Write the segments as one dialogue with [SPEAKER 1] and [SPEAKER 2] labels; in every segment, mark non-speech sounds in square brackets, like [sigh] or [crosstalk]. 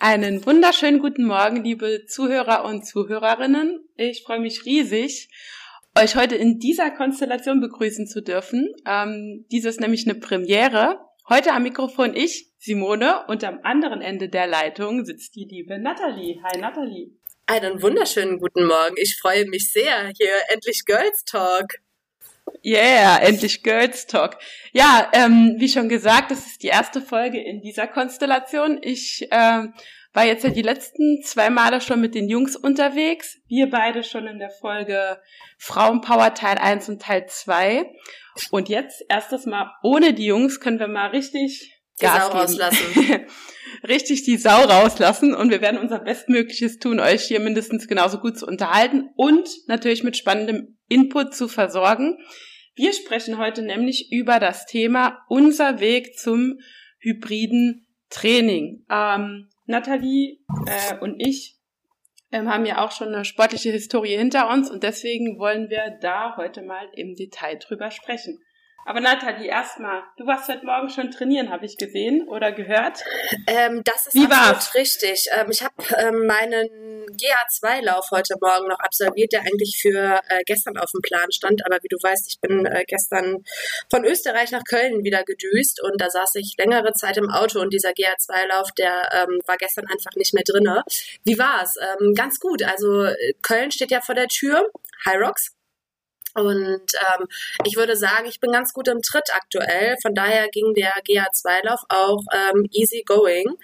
[SPEAKER 1] Einen wunderschönen guten Morgen, liebe Zuhörer und Zuhörerinnen. Ich freue mich riesig, euch heute in dieser Konstellation begrüßen zu dürfen. Ähm, dies ist nämlich eine Premiere. Heute am Mikrofon ich, Simone, und am anderen Ende der Leitung sitzt die liebe Nathalie. Hi Nathalie.
[SPEAKER 2] Einen wunderschönen guten Morgen. Ich freue mich sehr. Hier endlich Girls Talk.
[SPEAKER 1] Yeah, endlich Girls Talk. Ja, ähm, wie schon gesagt, das ist die erste Folge in dieser Konstellation. Ich ähm, war jetzt ja die letzten zwei Male schon mit den Jungs unterwegs. Wir beide schon in der Folge Frauenpower Teil 1 und Teil 2. Und jetzt erstes Mal ohne die Jungs können wir mal richtig
[SPEAKER 2] die Gas Sau geben. rauslassen. [laughs]
[SPEAKER 1] richtig die Sau rauslassen und wir werden unser Bestmögliches tun, euch hier mindestens genauso gut zu unterhalten und natürlich mit spannendem Input zu versorgen. Wir sprechen heute nämlich über das Thema unser Weg zum hybriden Training. Ähm, Nathalie äh, und ich ähm, haben ja auch schon eine sportliche Historie hinter uns und deswegen wollen wir da heute mal im Detail drüber sprechen. Aber Nathalie, erstmal, du warst heute Morgen schon trainieren, habe ich gesehen oder gehört.
[SPEAKER 2] Ähm, das ist Wie war's? richtig. Ähm, ich habe ähm, meinen GA2-Lauf heute Morgen noch absolviert, der eigentlich für äh, gestern auf dem Plan stand. Aber wie du weißt, ich bin äh, gestern von Österreich nach Köln wieder gedüst und da saß ich längere Zeit im Auto und dieser GA2-Lauf, der ähm, war gestern einfach nicht mehr drinne. Wie war's? Ähm, ganz gut. Also Köln steht ja vor der Tür. High Rocks und ähm, ich würde sagen, ich bin ganz gut im Tritt aktuell. Von daher ging der GA2-Lauf auch ähm, easy going.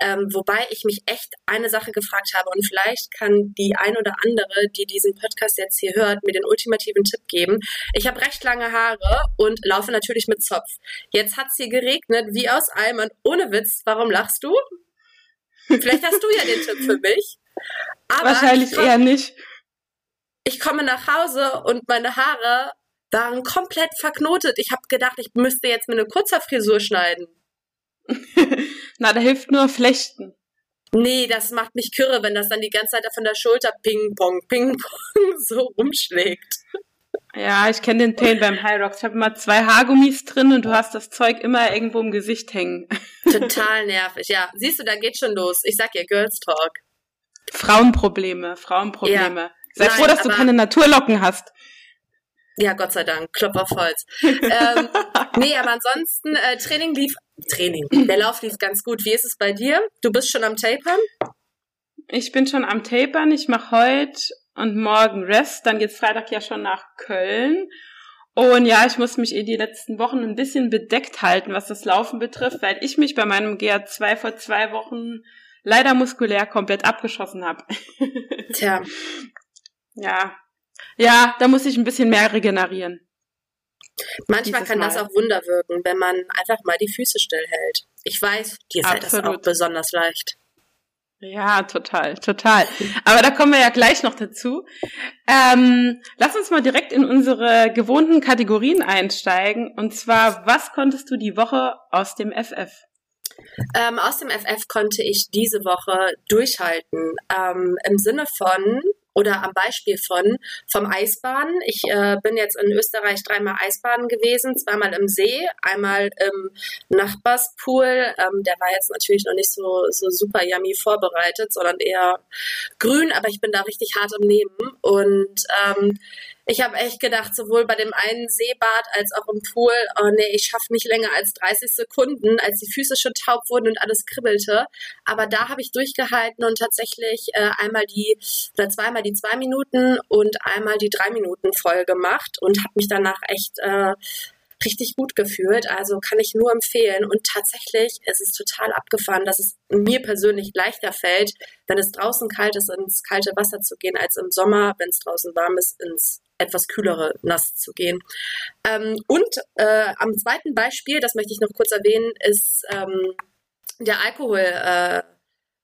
[SPEAKER 2] Ähm, wobei ich mich echt eine Sache gefragt habe und vielleicht kann die ein oder andere, die diesen Podcast jetzt hier hört, mir den ultimativen Tipp geben. Ich habe recht lange Haare und laufe natürlich mit Zopf. Jetzt hat sie geregnet wie aus Eimern. Ohne Witz, warum lachst du? Vielleicht hast du ja den Tipp für mich.
[SPEAKER 1] Aber Wahrscheinlich eher nicht
[SPEAKER 2] ich komme nach Hause und meine Haare waren komplett verknotet. Ich habe gedacht, ich müsste jetzt mir eine Kurzerfrisur schneiden. [laughs]
[SPEAKER 1] Na, da hilft nur Flechten.
[SPEAKER 2] Nee, das macht mich kürre, wenn das dann die ganze Zeit von der Schulter ping-pong, ping-pong [laughs] so rumschlägt.
[SPEAKER 1] Ja, ich kenne den Pain beim High Rocks. Ich habe immer zwei Haargummis drin und du hast das Zeug immer irgendwo im Gesicht hängen. [laughs]
[SPEAKER 2] Total nervig, ja. Siehst du, da geht schon los. Ich sag ihr Girls Talk.
[SPEAKER 1] Frauenprobleme, Frauenprobleme. Ja. Sei Nein, froh, dass du keine Naturlocken hast.
[SPEAKER 2] Ja, Gott sei Dank. Klopf auf Holz. ähm, nee, aber ansonsten, äh, Training lief, Training, der Lauf lief ganz gut. Wie ist es bei dir? Du bist schon am Tapern?
[SPEAKER 1] Ich bin schon am Tapern. Ich mache heute und morgen Rest. Dann geht's Freitag ja schon nach Köln. Und ja, ich muss mich eh die letzten Wochen ein bisschen bedeckt halten, was das Laufen betrifft, weil ich mich bei meinem GA2 vor zwei Wochen leider muskulär komplett abgeschossen habe. [laughs]
[SPEAKER 2] Tja.
[SPEAKER 1] Ja. Ja, da muss ich ein bisschen mehr regenerieren.
[SPEAKER 2] Manchmal kann mal. das auch Wunder wirken, wenn man einfach mal die Füße stillhält. Ich weiß, dir fällt Absolut. das auch besonders leicht.
[SPEAKER 1] Ja, total, total. Aber da kommen wir ja gleich noch dazu. Ähm, lass uns mal direkt in unsere gewohnten Kategorien einsteigen. Und zwar, was konntest du die Woche aus dem FF?
[SPEAKER 2] Ähm, aus dem FF konnte ich diese Woche durchhalten. Ähm, Im Sinne von, oder am Beispiel von vom Eisbaden. Ich äh, bin jetzt in Österreich dreimal Eisbaden gewesen, zweimal im See, einmal im Nachbarspool. Ähm, der war jetzt natürlich noch nicht so, so super yummy vorbereitet, sondern eher grün, aber ich bin da richtig hart im Nehmen. Und ähm, ich habe echt gedacht, sowohl bei dem einen Seebad als auch im Pool, oh nee, ich schaffe nicht länger als 30 Sekunden, als die Füße schon taub wurden und alles kribbelte. Aber da habe ich durchgehalten und tatsächlich äh, einmal die oder zweimal die zwei Minuten und einmal die drei Minuten voll gemacht und habe mich danach echt äh, richtig gut gefühlt. Also kann ich nur empfehlen. Und tatsächlich ist es total abgefahren, dass es mir persönlich leichter fällt, wenn es draußen kalt ist, ins kalte Wasser zu gehen, als im Sommer, wenn es draußen warm ist, ins etwas kühlere nass zu gehen. Ähm, und äh, am zweiten Beispiel, das möchte ich noch kurz erwähnen, ist ähm, der Alkohol äh,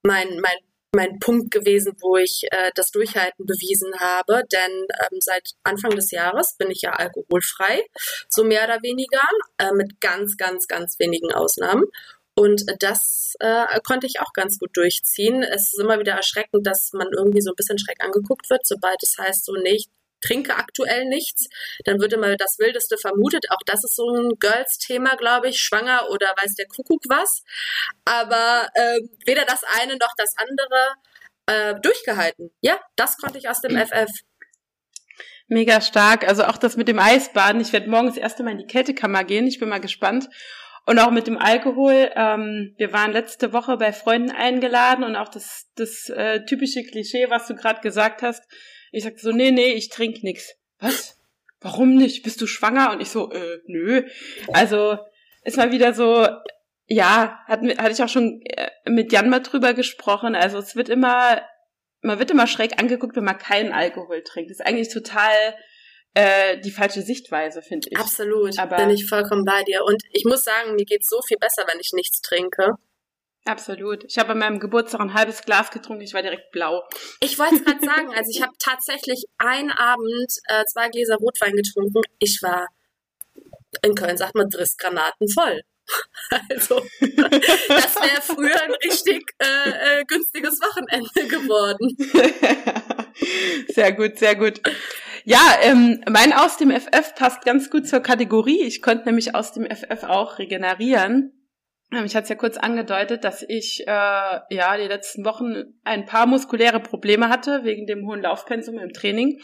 [SPEAKER 2] mein, mein mein Punkt gewesen, wo ich äh, das Durchhalten bewiesen habe. Denn ähm, seit Anfang des Jahres bin ich ja alkoholfrei, so mehr oder weniger, äh, mit ganz, ganz, ganz wenigen Ausnahmen. Und das äh, konnte ich auch ganz gut durchziehen. Es ist immer wieder erschreckend, dass man irgendwie so ein bisschen schreck angeguckt wird, sobald es heißt, so nicht, trinke aktuell nichts, dann wird immer das Wildeste vermutet. Auch das ist so ein Girls-Thema, glaube ich, schwanger oder weiß der Kuckuck was. Aber äh, weder das eine noch das andere äh, durchgehalten. Ja, das konnte ich aus dem [clears throat] FF.
[SPEAKER 1] Mega stark. Also auch das mit dem Eisbaden. Ich werde morgens erst einmal in die Kältekammer gehen. Ich bin mal gespannt. Und auch mit dem Alkohol. Ähm, wir waren letzte Woche bei Freunden eingeladen und auch das, das äh, typische Klischee, was du gerade gesagt hast, ich sagte so, nee, nee, ich trinke nix. Was? Warum nicht? Bist du schwanger? Und ich so, äh, nö. Also ist mal wieder so, ja, hat, hatte ich auch schon äh, mit Jan mal drüber gesprochen. Also es wird immer, man wird immer schräg angeguckt, wenn man keinen Alkohol trinkt. Das ist eigentlich total äh, die falsche Sichtweise, finde ich.
[SPEAKER 2] Absolut, Aber bin ich vollkommen bei dir. Und ich muss sagen, mir geht's so viel besser, wenn ich nichts trinke.
[SPEAKER 1] Absolut. Ich habe an meinem Geburtstag ein halbes Glas getrunken, ich war direkt blau.
[SPEAKER 2] Ich wollte es gerade sagen, also ich habe tatsächlich einen Abend äh, zwei Gläser Rotwein getrunken. Ich war, in Köln sagt man, Drissgranaten voll. [laughs] Also, das wäre früher ein richtig äh, äh, günstiges Wochenende geworden. [laughs]
[SPEAKER 1] Sehr gut, sehr gut. Ja, ähm, mein aus dem FF passt ganz gut zur Kategorie. Ich konnte nämlich aus dem FF auch regenerieren. Ähm, ich hatte es ja kurz angedeutet, dass ich äh, ja die letzten Wochen ein paar muskuläre Probleme hatte wegen dem hohen Laufpensum im Training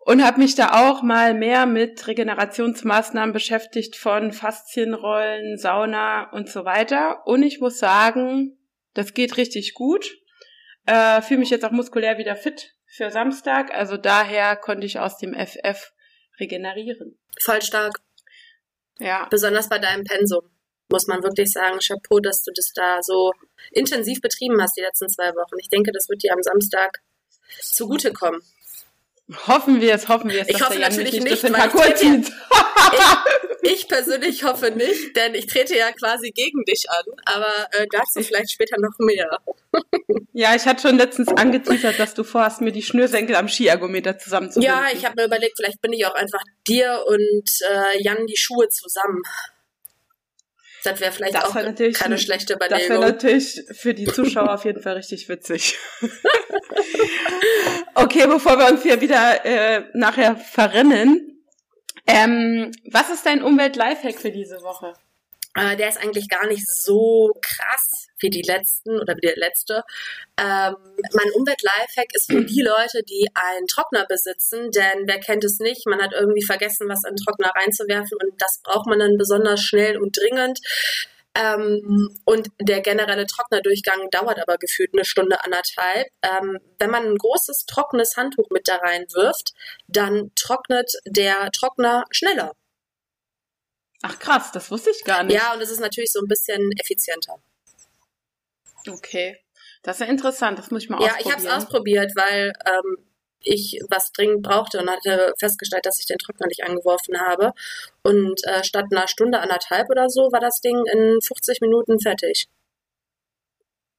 [SPEAKER 1] und habe mich da auch mal mehr mit Regenerationsmaßnahmen beschäftigt von Faszienrollen, Sauna und so weiter. Und ich muss sagen, das geht richtig gut. Äh, Fühle mich jetzt auch muskulär wieder fit für Samstag. Also daher konnte ich aus dem FF regenerieren.
[SPEAKER 2] Voll stark. Ja. Besonders bei deinem Pensum muss man wirklich sagen, Chapeau, dass du das da so intensiv betrieben hast die letzten zwei Wochen. Ich denke, das wird dir am Samstag zugutekommen.
[SPEAKER 1] Hoffen wir es, hoffen wir es.
[SPEAKER 2] Ich hoffe natürlich nicht, nicht weil ich, ich, ich, persönlich hoffe nicht, denn ich trete ja quasi gegen dich an, aber äh, dazu vielleicht später noch mehr. [laughs]
[SPEAKER 1] ja, ich hatte schon letztens angeteasert, dass du vorhast, mir die Schnürsenkel am Skiergometer zusammenzubinden.
[SPEAKER 2] Ja, ich habe mir überlegt, vielleicht bin ich auch einfach dir und äh, Jan die Schuhe zusammen. Das wäre vielleicht das auch wär keine schlechte Überlegung.
[SPEAKER 1] Das wäre natürlich für die Zuschauer auf jeden Fall richtig witzig. [laughs] okay, bevor wir uns hier wieder äh, nachher verrennen, ähm, was ist dein Umwelt-Lifehack für diese Woche?
[SPEAKER 2] Äh, der ist eigentlich gar nicht so krass wie die letzten oder wie der letzte. Ähm, mein Umwelt-Lifehack ist für die Leute, die einen Trockner besitzen, denn wer kennt es nicht? Man hat irgendwie vergessen, was in den Trockner reinzuwerfen und das braucht man dann besonders schnell und dringend. Ähm, und der generelle Trocknerdurchgang dauert aber gefühlt eine Stunde, anderthalb. Ähm, wenn man ein großes, trockenes Handtuch mit da reinwirft, dann trocknet der Trockner schneller.
[SPEAKER 1] Ach krass, das wusste ich gar nicht.
[SPEAKER 2] Ja, und es ist natürlich so ein bisschen effizienter.
[SPEAKER 1] Okay, das ist ja interessant, das muss ich mal ja, ausprobieren.
[SPEAKER 2] Ja, ich habe es ausprobiert, weil ähm, ich was dringend brauchte und hatte festgestellt, dass ich den Trockner nicht angeworfen habe. Und äh, statt einer Stunde, anderthalb oder so, war das Ding in 50 Minuten fertig.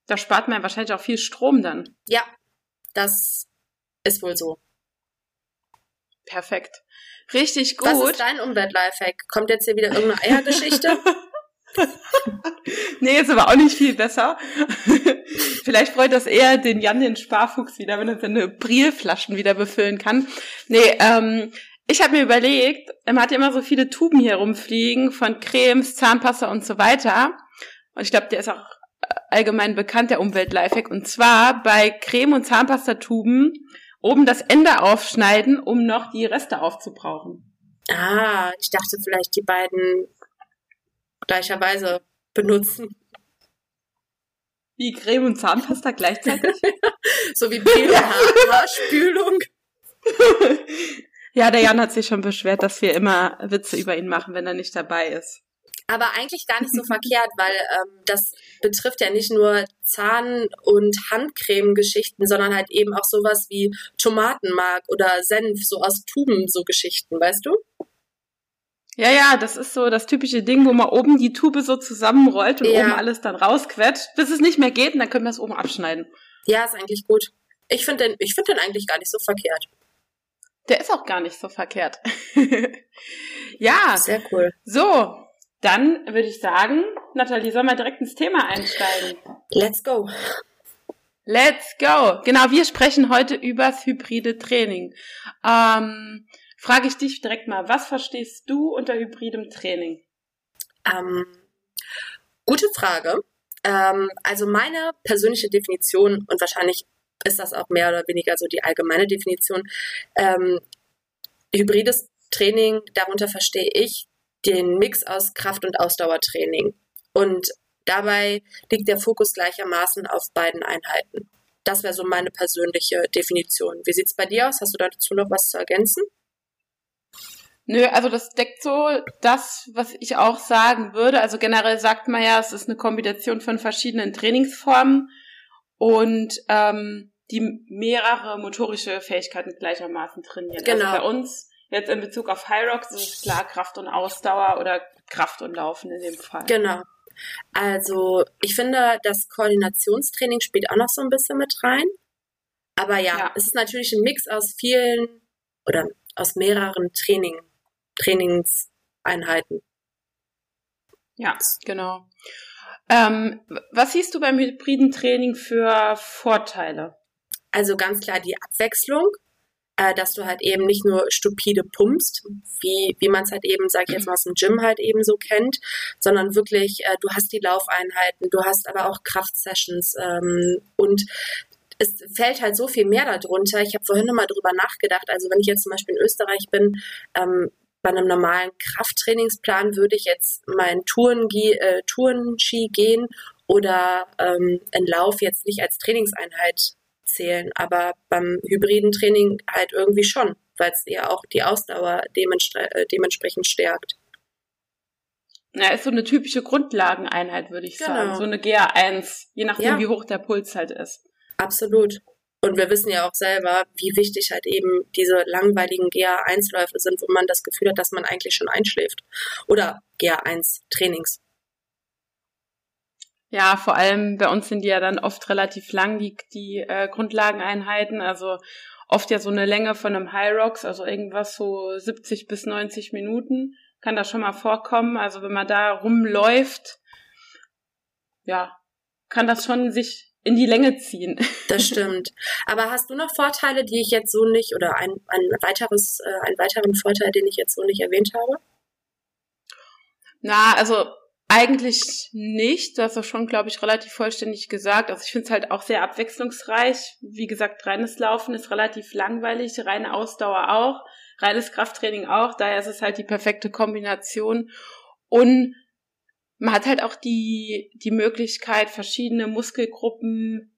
[SPEAKER 1] Da spart man wahrscheinlich auch viel Strom dann.
[SPEAKER 2] Ja, das ist wohl so.
[SPEAKER 1] Perfekt. Richtig gut.
[SPEAKER 2] Was ist dein Umwelt-Lifehack? Kommt jetzt hier wieder irgendeine Eiergeschichte? [laughs] [laughs]
[SPEAKER 1] nee, ist aber auch nicht viel besser. [laughs] Vielleicht freut das eher den Jan, den Sparfuchs wieder, wenn er seine Brilflaschen wieder befüllen kann. Nee, ähm, ich habe mir überlegt, man hat ja immer so viele Tuben hier rumfliegen von Cremes, Zahnpasta und so weiter. Und ich glaube, der ist auch allgemein bekannt, der Umwelt-Lifehack. Und zwar bei Creme- und Zahnpastatuben oben das Ende aufschneiden, um noch die Reste aufzubrauchen.
[SPEAKER 2] Ah, ich dachte vielleicht die beiden gleicherweise benutzen.
[SPEAKER 1] Wie Creme und Zahnpasta gleichzeitig? [laughs]
[SPEAKER 2] so wie Peel Haarspülung. [laughs]
[SPEAKER 1] ja, der Jan hat sich schon beschwert, dass wir immer Witze über ihn machen, wenn er nicht dabei ist
[SPEAKER 2] aber eigentlich gar nicht so verkehrt, weil ähm, das betrifft ja nicht nur Zahn- und Handcreme-Geschichten, sondern halt eben auch sowas wie Tomatenmark oder Senf, so aus Tuben, so Geschichten, weißt du?
[SPEAKER 1] Ja, ja, das ist so das typische Ding, wo man oben die Tube so zusammenrollt und ja. oben alles dann rausquetscht, bis es nicht mehr geht und dann können wir es oben abschneiden.
[SPEAKER 2] Ja, ist eigentlich gut. Ich finde den, ich finde den eigentlich gar nicht so verkehrt.
[SPEAKER 1] Der ist auch gar nicht so verkehrt. [laughs] ja.
[SPEAKER 2] Sehr cool.
[SPEAKER 1] So, dann würde ich sagen, Nathalie, sollen wir direkt ins Thema einsteigen?
[SPEAKER 2] Let's go.
[SPEAKER 1] Let's go. Genau, wir sprechen heute übers hybride Training. Ähm, frage ich dich direkt mal, was verstehst du unter hybridem Training?
[SPEAKER 2] Ähm, gute Frage. Ähm, also meine persönliche Definition und wahrscheinlich ist das auch mehr oder weniger so die allgemeine Definition. Ähm, hybrides Training, darunter verstehe ich den Mix aus Kraft- und Ausdauertraining. Und dabei liegt der Fokus gleichermaßen auf beiden Einheiten. Das wäre so meine persönliche Definition. Wie sieht es bei dir aus? Hast du dazu noch was zu ergänzen?
[SPEAKER 1] Nö, also das deckt so das, was ich auch sagen würde. Also generell sagt man ja, es ist eine Kombination von verschiedenen Trainingsformen und ähm, die mehrere motorische Fähigkeiten gleichermaßen trainieren. Also genau. Also bei uns Jetzt in Bezug auf High Rocks ist es klar Kraft und Ausdauer oder Kraft und Laufen in dem Fall.
[SPEAKER 2] Genau. Also ich finde, das Koordinationstraining spielt auch noch so ein bisschen mit rein. Aber ja, ja. es ist natürlich ein Mix aus vielen oder aus mehreren Training, Trainingseinheiten.
[SPEAKER 1] Ja, genau. Ähm, was siehst du beim hybriden Training für Vorteile?
[SPEAKER 2] Also ganz klar die Abwechslung äh, dass du halt eben nicht nur stupide pumpst, wie, wie man es halt eben, sag ich jetzt mal aus dem Gym halt eben so kennt, sondern wirklich, äh, du hast die Laufeinheiten, du hast aber auch Kraftsessions ähm, und es fällt halt so viel mehr darunter. Ich habe vorhin nochmal drüber nachgedacht. Also wenn ich jetzt zum Beispiel in Österreich bin, ähm, bei einem normalen Krafttrainingsplan würde ich jetzt meinen Tourenski äh, Tourenski gehen oder ähm, einen Lauf jetzt nicht als Trainingseinheit zählen, aber beim hybriden Training halt irgendwie schon, weil es ja auch die Ausdauer äh, dementsprechend stärkt.
[SPEAKER 1] Ja, ist so eine typische Grundlageneinheit, würde ich genau. sagen. So eine GA1, je nachdem, ja. wie hoch der Puls halt ist.
[SPEAKER 2] Absolut. Und wir wissen ja auch selber, wie wichtig halt eben diese langweiligen GA1-Läufe sind, wo man das Gefühl hat, dass man eigentlich schon einschläft. Oder GA1-Trainings.
[SPEAKER 1] Ja, vor allem bei uns sind die ja dann oft relativ lang, die, die äh, Grundlageneinheiten. Also oft ja so eine Länge von einem High Rocks, also irgendwas so 70 bis 90 Minuten kann das schon mal vorkommen. Also wenn man da rumläuft, ja, kann das schon sich in die Länge ziehen. [laughs]
[SPEAKER 2] Das stimmt. Aber hast du noch Vorteile, die ich jetzt so nicht, oder ein, ein weiteres, äh, einen weiteren Vorteil, den ich jetzt so nicht erwähnt habe?
[SPEAKER 1] Na, also eigentlich nicht. Du hast das schon, glaube ich, relativ vollständig gesagt. Also ich finde es halt auch sehr abwechslungsreich. Wie gesagt, reines Laufen ist relativ langweilig, reine Ausdauer auch, reines Krafttraining auch. Daher ist es halt die perfekte Kombination. Und man hat halt auch die, die Möglichkeit, verschiedene Muskelgruppen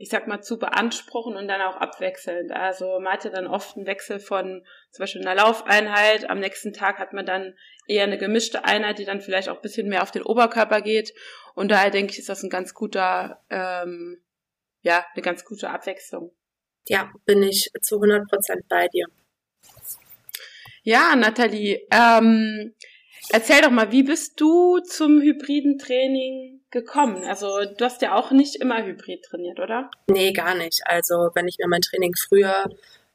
[SPEAKER 1] ich sag mal, zu beanspruchen und dann auch abwechselnd. Also man hatte dann oft einen Wechsel von zum Beispiel einer Laufeinheit, am nächsten Tag hat man dann eher eine gemischte Einheit, die dann vielleicht auch ein bisschen mehr auf den Oberkörper geht. Und daher denke ich, ist das ein ganz guter, ähm, ja, eine ganz gute Abwechslung.
[SPEAKER 2] Ja, bin ich zu 100 Prozent bei dir.
[SPEAKER 1] Ja, Nathalie, ähm, erzähl doch mal, wie bist du zum hybriden Training gekommen? Also du hast ja auch nicht immer Hybrid trainiert, oder?
[SPEAKER 2] Nee, gar nicht. Also wenn ich mir mein Training früher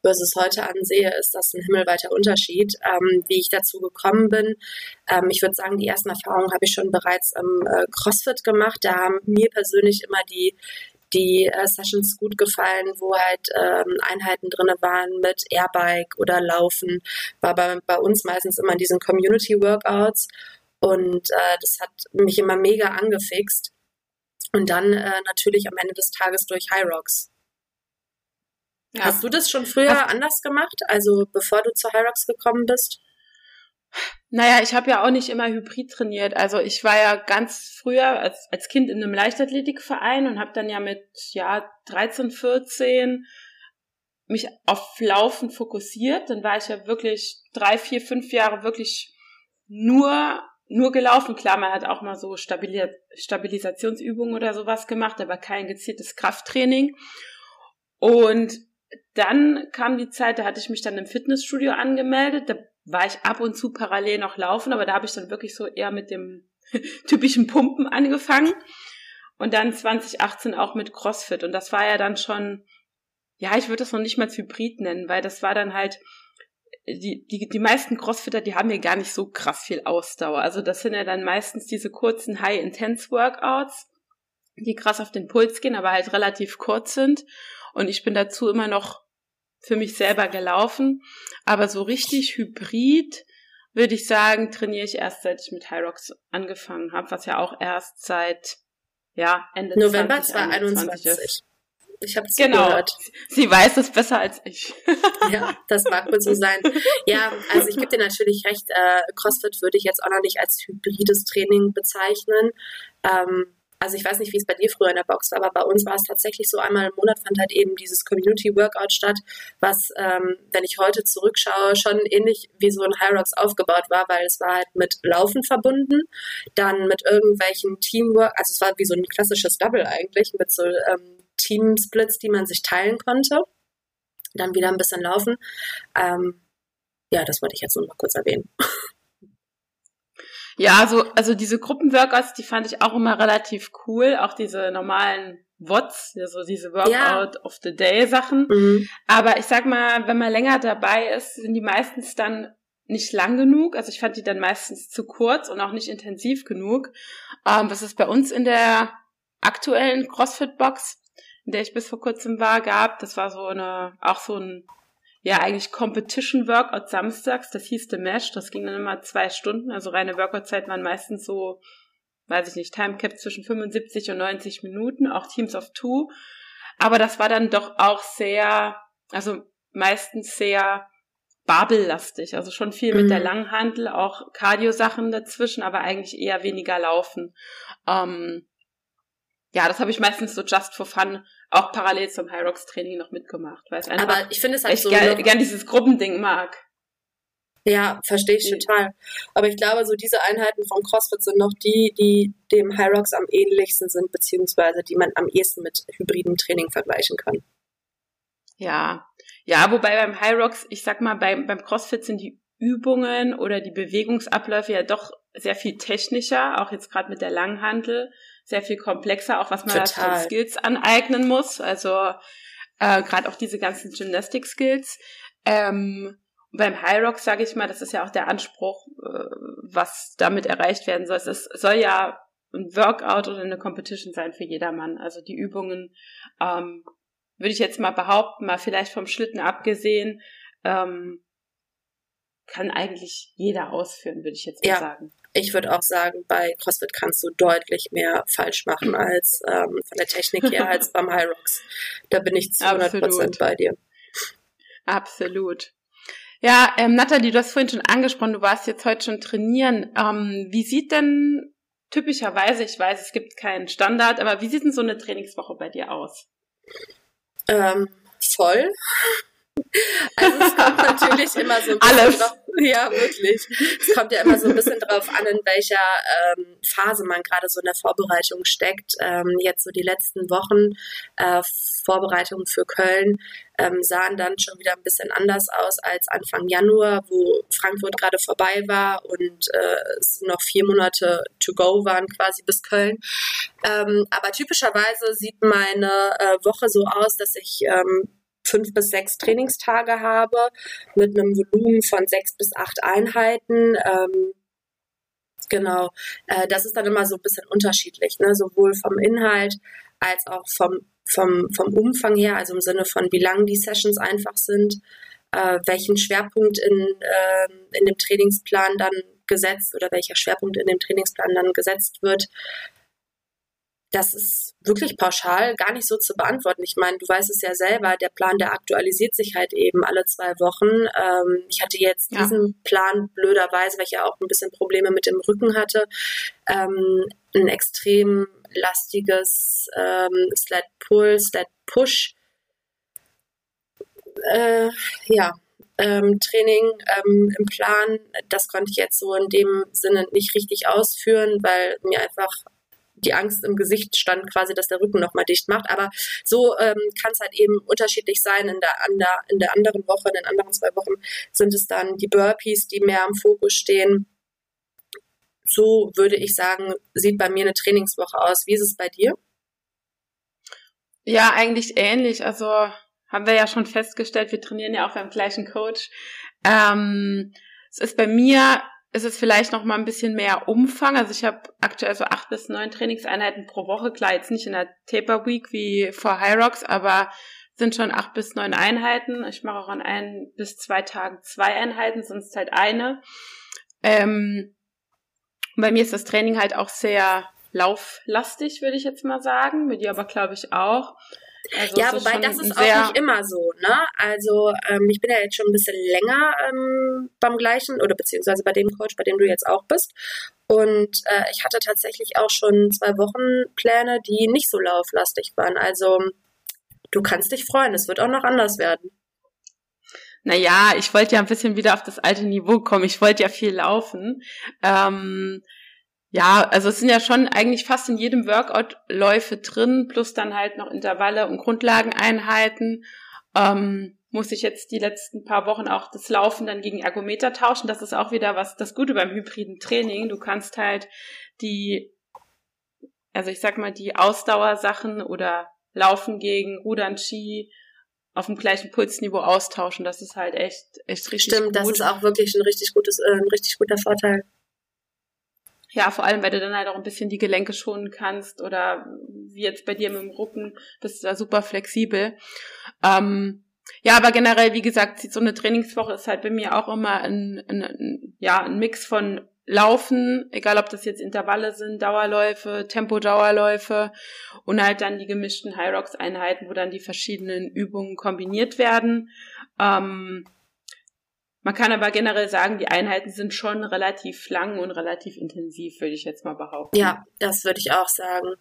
[SPEAKER 2] versus heute ansehe, ist das ein himmelweiter Unterschied. Ähm, wie ich dazu gekommen bin, ähm, ich würde sagen, die ersten Erfahrungen habe ich schon bereits im äh, CrossFit gemacht. Da haben mir persönlich immer die die äh, Sessions gut gefallen, wo halt ähm, Einheiten drin waren mit Airbike oder Laufen. War bei, bei uns meistens immer in diesen Community Workouts und äh, das hat mich immer mega angefixt. Und dann äh, natürlich am Ende des Tages durch High Rocks. Ja. Hast du das schon früher Hast anders gemacht, also bevor du zu High Rocks gekommen bist?
[SPEAKER 1] Naja, ich habe ja auch nicht immer Hybrid trainiert. Also ich war ja ganz früher als, als Kind in einem Leichtathletikverein und habe dann ja mit ja 13, 14 mich auf Laufen fokussiert. Dann war ich ja wirklich drei, vier, fünf Jahre wirklich nur nur gelaufen. Klar, man hat auch mal so Stabilis Stabilisationsübungen oder sowas gemacht, aber kein gezieltes Krafttraining. Und dann kam die Zeit, da hatte ich mich dann im Fitnessstudio angemeldet. Da war ich ab und zu parallel noch laufen, aber da habe ich dann wirklich so eher mit dem [laughs] typischen Pumpen angefangen. Und dann 2018 auch mit CrossFit. Und das war ja dann schon, ja, ich würde das noch nicht mal Hybrid nennen, weil das war dann halt, die, die, die meisten Crossfitter, die haben ja gar nicht so krass viel Ausdauer. Also das sind ja dann meistens diese kurzen High-Intense-Workouts, die krass auf den Puls gehen, aber halt relativ kurz sind. Und ich bin dazu immer noch für mich selber gelaufen. Aber so richtig hybrid, würde ich sagen, trainiere ich erst seit ich mit Hyrox angefangen habe, was ja auch erst seit ja, Ende
[SPEAKER 2] November 2021 ist. Ich habe es
[SPEAKER 1] genau. gehört. Sie weiß es besser als ich. [laughs]
[SPEAKER 2] ja, das mag wohl so sein. Ja, also ich gebe dir natürlich recht. Äh, CrossFit würde ich jetzt auch noch nicht als hybrides Training bezeichnen. Ähm, also ich weiß nicht, wie es bei dir früher in der Box war, aber bei uns war es tatsächlich so, einmal im Monat fand halt eben dieses Community Workout statt, was, ähm, wenn ich heute zurückschaue, schon ähnlich wie so ein Rocks aufgebaut war, weil es war halt mit Laufen verbunden, dann mit irgendwelchen Teamwork, also es war wie so ein klassisches Double eigentlich, mit so ähm, Teamsplits, die man sich teilen konnte. Dann wieder ein bisschen laufen. Ähm, ja, das wollte ich jetzt nur mal kurz erwähnen. [laughs]
[SPEAKER 1] Ja, so, also diese Gruppenworkouts, die fand ich auch immer relativ cool. Auch diese normalen WOTS, also diese Workout ja. of the Day Sachen. Mhm. Aber ich sag mal, wenn man länger dabei ist, sind die meistens dann nicht lang genug. Also ich fand die dann meistens zu kurz und auch nicht intensiv genug. Ähm, was ist bei uns in der aktuellen CrossFit-Box? in der ich bis vor kurzem war, gab. Das war so eine, auch so ein, ja, eigentlich Competition Workout samstags. Das hieß The Mesh. Das ging dann immer zwei Stunden. Also reine Workout-Zeit waren meistens so, weiß ich nicht, Timecap zwischen 75 und 90 Minuten, auch Teams of Two. Aber das war dann doch auch sehr, also meistens sehr babellastig, also schon viel mit der mhm. Langhandel, auch Cardio-Sachen dazwischen, aber eigentlich eher weniger laufen. Ähm, ja, das habe ich meistens so just for fun auch parallel zum High Rocks Training noch mitgemacht, weil es einfach
[SPEAKER 2] Aber ich finde es halt
[SPEAKER 1] so gern, gern dieses Gruppending mag.
[SPEAKER 2] Ja, verstehe ich mhm. total. Aber ich glaube, so diese Einheiten vom CrossFit sind noch die, die dem High Rocks am ähnlichsten sind, beziehungsweise die man am ehesten mit hybriden Training vergleichen kann.
[SPEAKER 1] Ja, ja, wobei beim High Rocks, ich sag mal, beim, beim CrossFit sind die Übungen oder die Bewegungsabläufe ja doch sehr viel technischer, auch jetzt gerade mit der Langhantel sehr viel komplexer, auch was man da für Skills aneignen muss. Also äh, gerade auch diese ganzen Gymnastik-Skills. Ähm, beim High Rock, sage ich mal, das ist ja auch der Anspruch, äh, was damit erreicht werden soll. Es soll ja ein Workout oder eine Competition sein für jedermann. Also die Übungen, ähm, würde ich jetzt mal behaupten, mal vielleicht vom Schlitten abgesehen, ähm, kann eigentlich jeder ausführen, würde ich jetzt mal ja. sagen
[SPEAKER 2] ich würde auch sagen, bei CrossFit kannst du deutlich mehr falsch machen als ähm, von der Technik her [laughs] als beim High Rocks. Da bin ich zu 100 Prozent bei dir.
[SPEAKER 1] Absolut. Ja, ähm, Nathalie, du hast vorhin schon angesprochen, du warst jetzt heute schon trainieren. Ähm, wie sieht denn typischerweise, ich weiß, es gibt keinen Standard, aber wie sieht denn so eine Trainingswoche bei dir aus?
[SPEAKER 2] Ähm, voll. Also es kommt natürlich immer so ein bisschen
[SPEAKER 1] Alles.
[SPEAKER 2] drauf, ja wirklich. Es kommt ja immer so ein bisschen drauf an, in welcher ähm, Phase man gerade so in der Vorbereitung steckt. Ähm, jetzt so die letzten Wochen äh, Vorbereitungen für Köln ähm, sahen dann schon wieder ein bisschen anders aus als Anfang Januar, wo Frankfurt gerade vorbei war und äh, es noch vier Monate to go waren quasi bis Köln. Ähm, aber typischerweise sieht meine äh, Woche so aus, dass ich ähm, fünf bis sechs Trainingstage habe mit einem Volumen von sechs bis acht Einheiten. Ähm, genau, äh, das ist dann immer so ein bisschen unterschiedlich, ne? sowohl vom Inhalt als auch vom, vom, vom Umfang her, also im Sinne von wie lang die Sessions einfach sind, äh, welchen Schwerpunkt in, äh, in dem Trainingsplan dann gesetzt oder welcher Schwerpunkt in dem Trainingsplan dann gesetzt wird. Das ist wirklich pauschal gar nicht so zu beantworten. Ich meine, du weißt es ja selber, der Plan, der aktualisiert sich halt eben alle zwei Wochen. Ähm, ich hatte jetzt ja. diesen Plan blöderweise, weil ich ja auch ein bisschen Probleme mit dem Rücken hatte, ähm, ein extrem lastiges ähm, Sled Pull, Sled Push. Äh, ja, ähm, Training ähm, im Plan. Das konnte ich jetzt so in dem Sinne nicht richtig ausführen, weil mir einfach die Angst im Gesicht stand, quasi, dass der Rücken nochmal dicht macht. Aber so ähm, kann es halt eben unterschiedlich sein. In der, an der, in der anderen Woche, in den anderen zwei Wochen sind es dann die Burpees, die mehr im Fokus stehen. So würde ich sagen, sieht bei mir eine Trainingswoche aus. Wie ist es bei dir?
[SPEAKER 1] Ja, eigentlich ähnlich. Also haben wir ja schon festgestellt, wir trainieren ja auch beim gleichen Coach. Ähm, es ist bei mir ist es vielleicht noch mal ein bisschen mehr Umfang. Also ich habe aktuell so acht bis neun Trainingseinheiten pro Woche. Klar, jetzt nicht in der Taper Week wie vor High Rocks, aber sind schon acht bis neun Einheiten. Ich mache auch an ein bis zwei Tagen zwei Einheiten, sonst halt eine. Ähm, bei mir ist das Training halt auch sehr lauflastig, würde ich jetzt mal sagen. Mit dir aber glaube ich auch.
[SPEAKER 2] Also ja, wobei das ist auch nicht immer so, ne? Also ähm, ich bin ja jetzt schon ein bisschen länger ähm, beim gleichen oder beziehungsweise bei dem Coach, bei dem du jetzt auch bist. Und äh, ich hatte tatsächlich auch schon zwei Wochenpläne, die nicht so lauflastig waren. Also du kannst dich freuen, es wird auch noch anders werden.
[SPEAKER 1] Naja, ich wollte ja ein bisschen wieder auf das alte Niveau kommen. Ich wollte ja viel laufen. Ähm, ja, also es sind ja schon eigentlich fast in jedem Workout Läufe drin, plus dann halt noch Intervalle und Grundlageneinheiten. Ähm, muss ich jetzt die letzten paar Wochen auch das Laufen dann gegen Ergometer tauschen. Das ist auch wieder was, das Gute beim hybriden Training. Du kannst halt die, also ich sag mal, die Ausdauersachen oder Laufen gegen Rudern, Ski auf dem gleichen Pulsniveau austauschen. Das ist halt echt, echt richtig
[SPEAKER 2] Stimmt, gut. das ist auch wirklich ein richtig gutes, äh, ein richtig guter Vorteil.
[SPEAKER 1] Ja, vor allem, weil du dann halt auch ein bisschen die Gelenke schonen kannst oder wie jetzt bei dir mit dem Rücken, bist du da super flexibel. Ähm, ja, aber generell, wie gesagt, so eine Trainingswoche ist halt bei mir auch immer ein, ein, ein, ja, ein Mix von Laufen, egal ob das jetzt Intervalle sind, Dauerläufe, Tempo-Dauerläufe und halt dann die gemischten High Rocks Einheiten, wo dann die verschiedenen Übungen kombiniert werden. Ähm, man kann aber generell sagen, die Einheiten sind schon relativ lang und relativ intensiv, würde ich jetzt mal behaupten.
[SPEAKER 2] Ja, das würde ich auch sagen.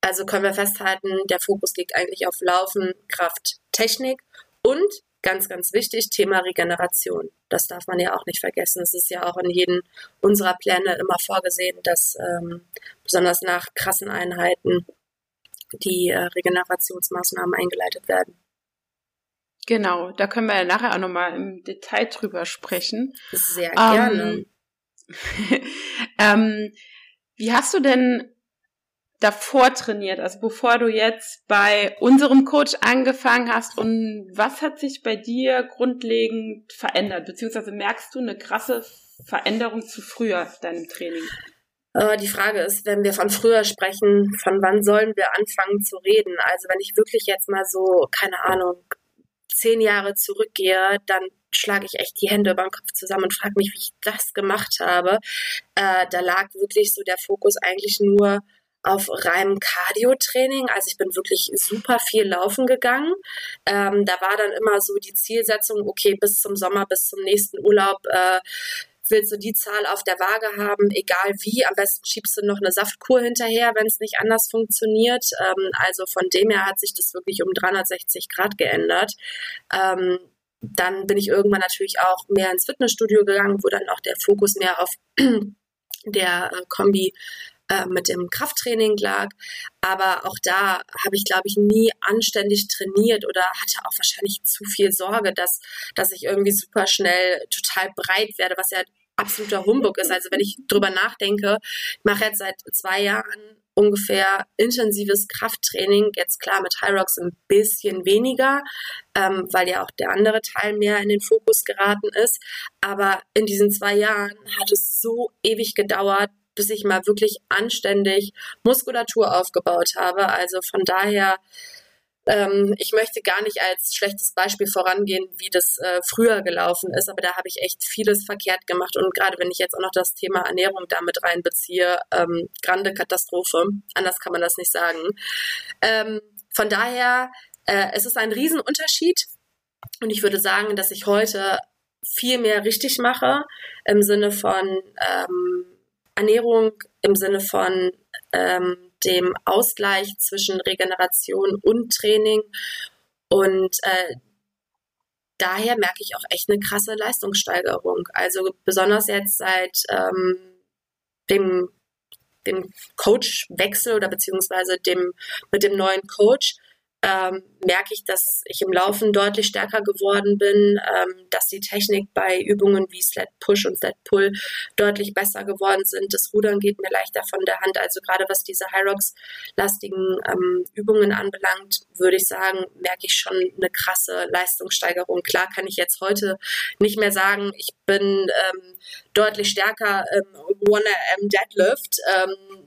[SPEAKER 2] Also können wir festhalten, der Fokus liegt eigentlich auf Laufen, Kraft, Technik und ganz, ganz wichtig, Thema Regeneration. Das darf man ja auch nicht vergessen. Es ist ja auch in jedem unserer Pläne immer vorgesehen, dass ähm, besonders nach krassen Einheiten die äh, Regenerationsmaßnahmen eingeleitet werden.
[SPEAKER 1] Genau, da können wir ja nachher auch nochmal im Detail drüber sprechen.
[SPEAKER 2] Sehr gerne.
[SPEAKER 1] Ähm, [laughs] ähm, wie hast du denn davor trainiert, also bevor du jetzt bei unserem Coach angefangen hast und was hat sich bei dir grundlegend verändert, beziehungsweise merkst du eine krasse Veränderung zu früher deinem Training?
[SPEAKER 2] Äh, die Frage ist, wenn wir von früher sprechen, von wann sollen wir anfangen zu reden? Also wenn ich wirklich jetzt mal so, keine Ahnung, zehn Jahre zurückgehe, dann schlage ich echt die Hände über den Kopf zusammen und frage mich, wie ich das gemacht habe. Äh, da lag wirklich so der Fokus eigentlich nur auf reinem Cardio-Training. Also ich bin wirklich super viel laufen gegangen. Ähm, da war dann immer so die Zielsetzung, okay, bis zum Sommer, bis zum nächsten Urlaub äh, willst du die Zahl auf der Waage haben, egal wie. Am besten schiebst du noch eine Saftkur hinterher, wenn es nicht anders funktioniert. Ähm, also von dem her hat sich das wirklich um 360 Grad geändert. Ähm, dann bin ich irgendwann natürlich auch mehr ins Fitnessstudio gegangen, wo dann auch der Fokus mehr auf [clears throat] der äh, Kombi äh, mit dem Krafttraining lag. Aber auch da habe ich, glaube ich, nie anständig trainiert oder hatte auch wahrscheinlich zu viel Sorge, dass, dass ich irgendwie super schnell total breit werde, was ja absoluter Humbug ist. Also wenn ich drüber nachdenke, ich mache jetzt seit zwei Jahren ungefähr intensives Krafttraining. Jetzt klar mit High Rocks ein bisschen weniger, ähm, weil ja auch der andere Teil mehr in den Fokus geraten ist. Aber in diesen zwei Jahren hat es so ewig gedauert, bis ich mal wirklich anständig Muskulatur aufgebaut habe. Also von daher ähm, ich möchte gar nicht als schlechtes Beispiel vorangehen, wie das äh, früher gelaufen ist, aber da habe ich echt vieles verkehrt gemacht. Und gerade wenn ich jetzt auch noch das Thema Ernährung damit reinbeziehe, ähm, grande Katastrophe. Anders kann man das nicht sagen. Ähm, von daher, äh, es ist ein Riesenunterschied. Und ich würde sagen, dass ich heute viel mehr richtig mache im Sinne von ähm, Ernährung, im Sinne von ähm, dem Ausgleich zwischen Regeneration und Training. Und äh, daher merke ich auch echt eine krasse Leistungssteigerung. Also besonders jetzt seit ähm, dem, dem Coachwechsel oder beziehungsweise dem mit dem neuen Coach ähm, merke ich, dass ich im Laufen deutlich stärker geworden bin, ähm, dass die Technik bei Übungen wie Sled Push und Sled Pull deutlich besser geworden sind. Das Rudern geht mir leichter von der Hand. Also gerade was diese Hyrox-lastigen ähm, Übungen anbelangt, würde ich sagen, merke ich schon eine krasse Leistungssteigerung. Klar kann ich jetzt heute nicht mehr sagen, ich bin ähm, deutlich stärker im One-AM Deadlift ähm,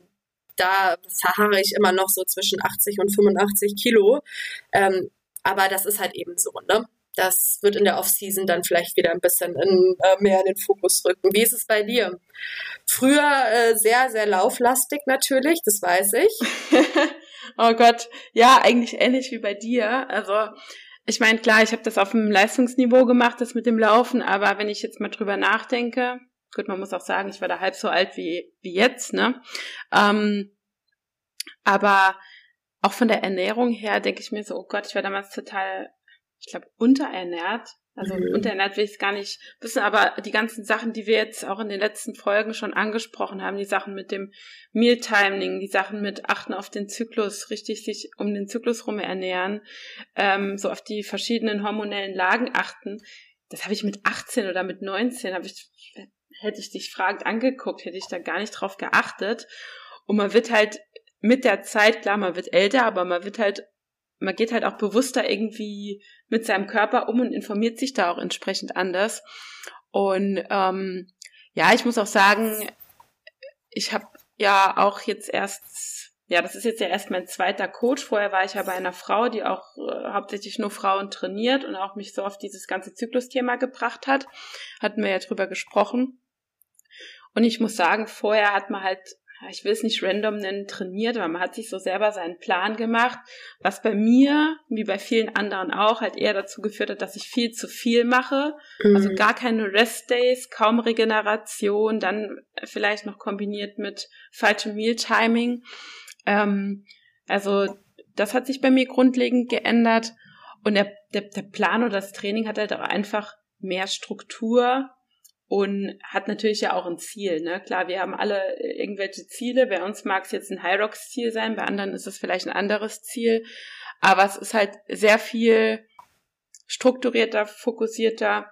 [SPEAKER 2] da verharre ich immer noch so zwischen 80 und 85 Kilo. Ähm, aber das ist halt eben so, ne? Das wird in der Off-Season dann vielleicht wieder ein bisschen in, äh, mehr in den Fokus rücken. Wie ist es bei dir? Früher äh, sehr, sehr lauflastig natürlich, das weiß ich. [laughs]
[SPEAKER 1] oh Gott, ja, eigentlich ähnlich wie bei dir. Also ich meine, klar, ich habe das auf dem Leistungsniveau gemacht, das mit dem Laufen, aber wenn ich jetzt mal drüber nachdenke, gut, man muss auch sagen, ich war da halb so alt wie, wie jetzt, ne? Ähm, aber auch von der Ernährung her denke ich mir so, oh Gott, ich war damals total, ich glaube, unterernährt. Also mhm. unterernährt will ich es gar nicht wissen, aber die ganzen Sachen, die wir jetzt auch in den letzten Folgen schon angesprochen haben, die Sachen mit dem Mealtiming, die Sachen mit Achten auf den Zyklus, richtig sich um den Zyklus rum ernähren, ähm, so auf die verschiedenen hormonellen Lagen achten, das habe ich mit 18 oder mit 19, habe ich hätte ich dich fragend angeguckt, hätte ich da gar nicht drauf geachtet. Und man wird halt mit der Zeit, klar, man wird älter, aber man wird halt, man geht halt auch bewusster irgendwie mit seinem Körper um und informiert sich da auch entsprechend anders. Und ähm, ja, ich muss auch sagen, ich habe ja auch jetzt erst, ja, das ist jetzt ja erst mein zweiter Coach. Vorher war ich ja bei einer Frau, die auch äh, hauptsächlich nur Frauen trainiert und auch mich so auf dieses ganze Zyklusthema gebracht hat. Hatten wir ja drüber gesprochen. Und ich muss sagen, vorher hat man halt, ich will es nicht random nennen, trainiert, aber man hat sich so selber seinen Plan gemacht, was bei mir, wie bei vielen anderen auch, halt eher dazu geführt hat, dass ich viel zu viel mache. Mhm. Also gar keine Rest-Days, kaum Regeneration, dann vielleicht noch kombiniert mit falschem Meal-Timing. Ähm, also das hat sich bei mir grundlegend geändert. Und der, der, der Plan oder das Training hat halt auch einfach mehr Struktur, und hat natürlich ja auch ein Ziel. Ne? Klar, wir haben alle irgendwelche Ziele. Bei uns mag es jetzt ein High-Rocks-Ziel sein, bei anderen ist es vielleicht ein anderes Ziel. Aber es ist halt sehr viel strukturierter, fokussierter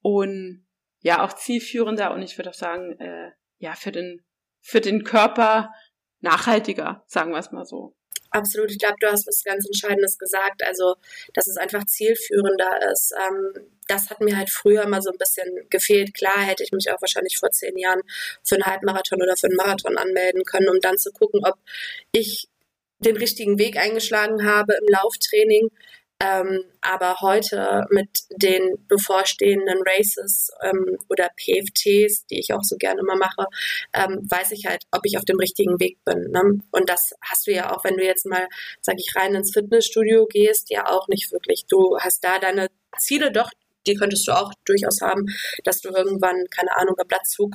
[SPEAKER 1] und ja auch zielführender und ich würde auch sagen, äh, ja, für den, für den Körper nachhaltiger, sagen wir es mal so.
[SPEAKER 2] Absolut, ich glaube, du hast was ganz Entscheidendes gesagt. Also, dass es einfach zielführender ist. Ähm, das hat mir halt früher mal so ein bisschen gefehlt. Klar hätte ich mich auch wahrscheinlich vor zehn Jahren für einen Halbmarathon oder für einen Marathon anmelden können, um dann zu gucken, ob ich den richtigen Weg eingeschlagen habe im Lauftraining. Ähm, aber heute mit den bevorstehenden Races ähm, oder PFTs, die ich auch so gerne mal mache, ähm, weiß ich halt, ob ich auf dem richtigen Weg bin. Ne? Und das hast du ja auch, wenn du jetzt mal, sag ich, rein ins Fitnessstudio gehst, ja auch nicht wirklich. Du hast da deine Ziele doch, die könntest du auch durchaus haben, dass du irgendwann, keine Ahnung, am Blattzug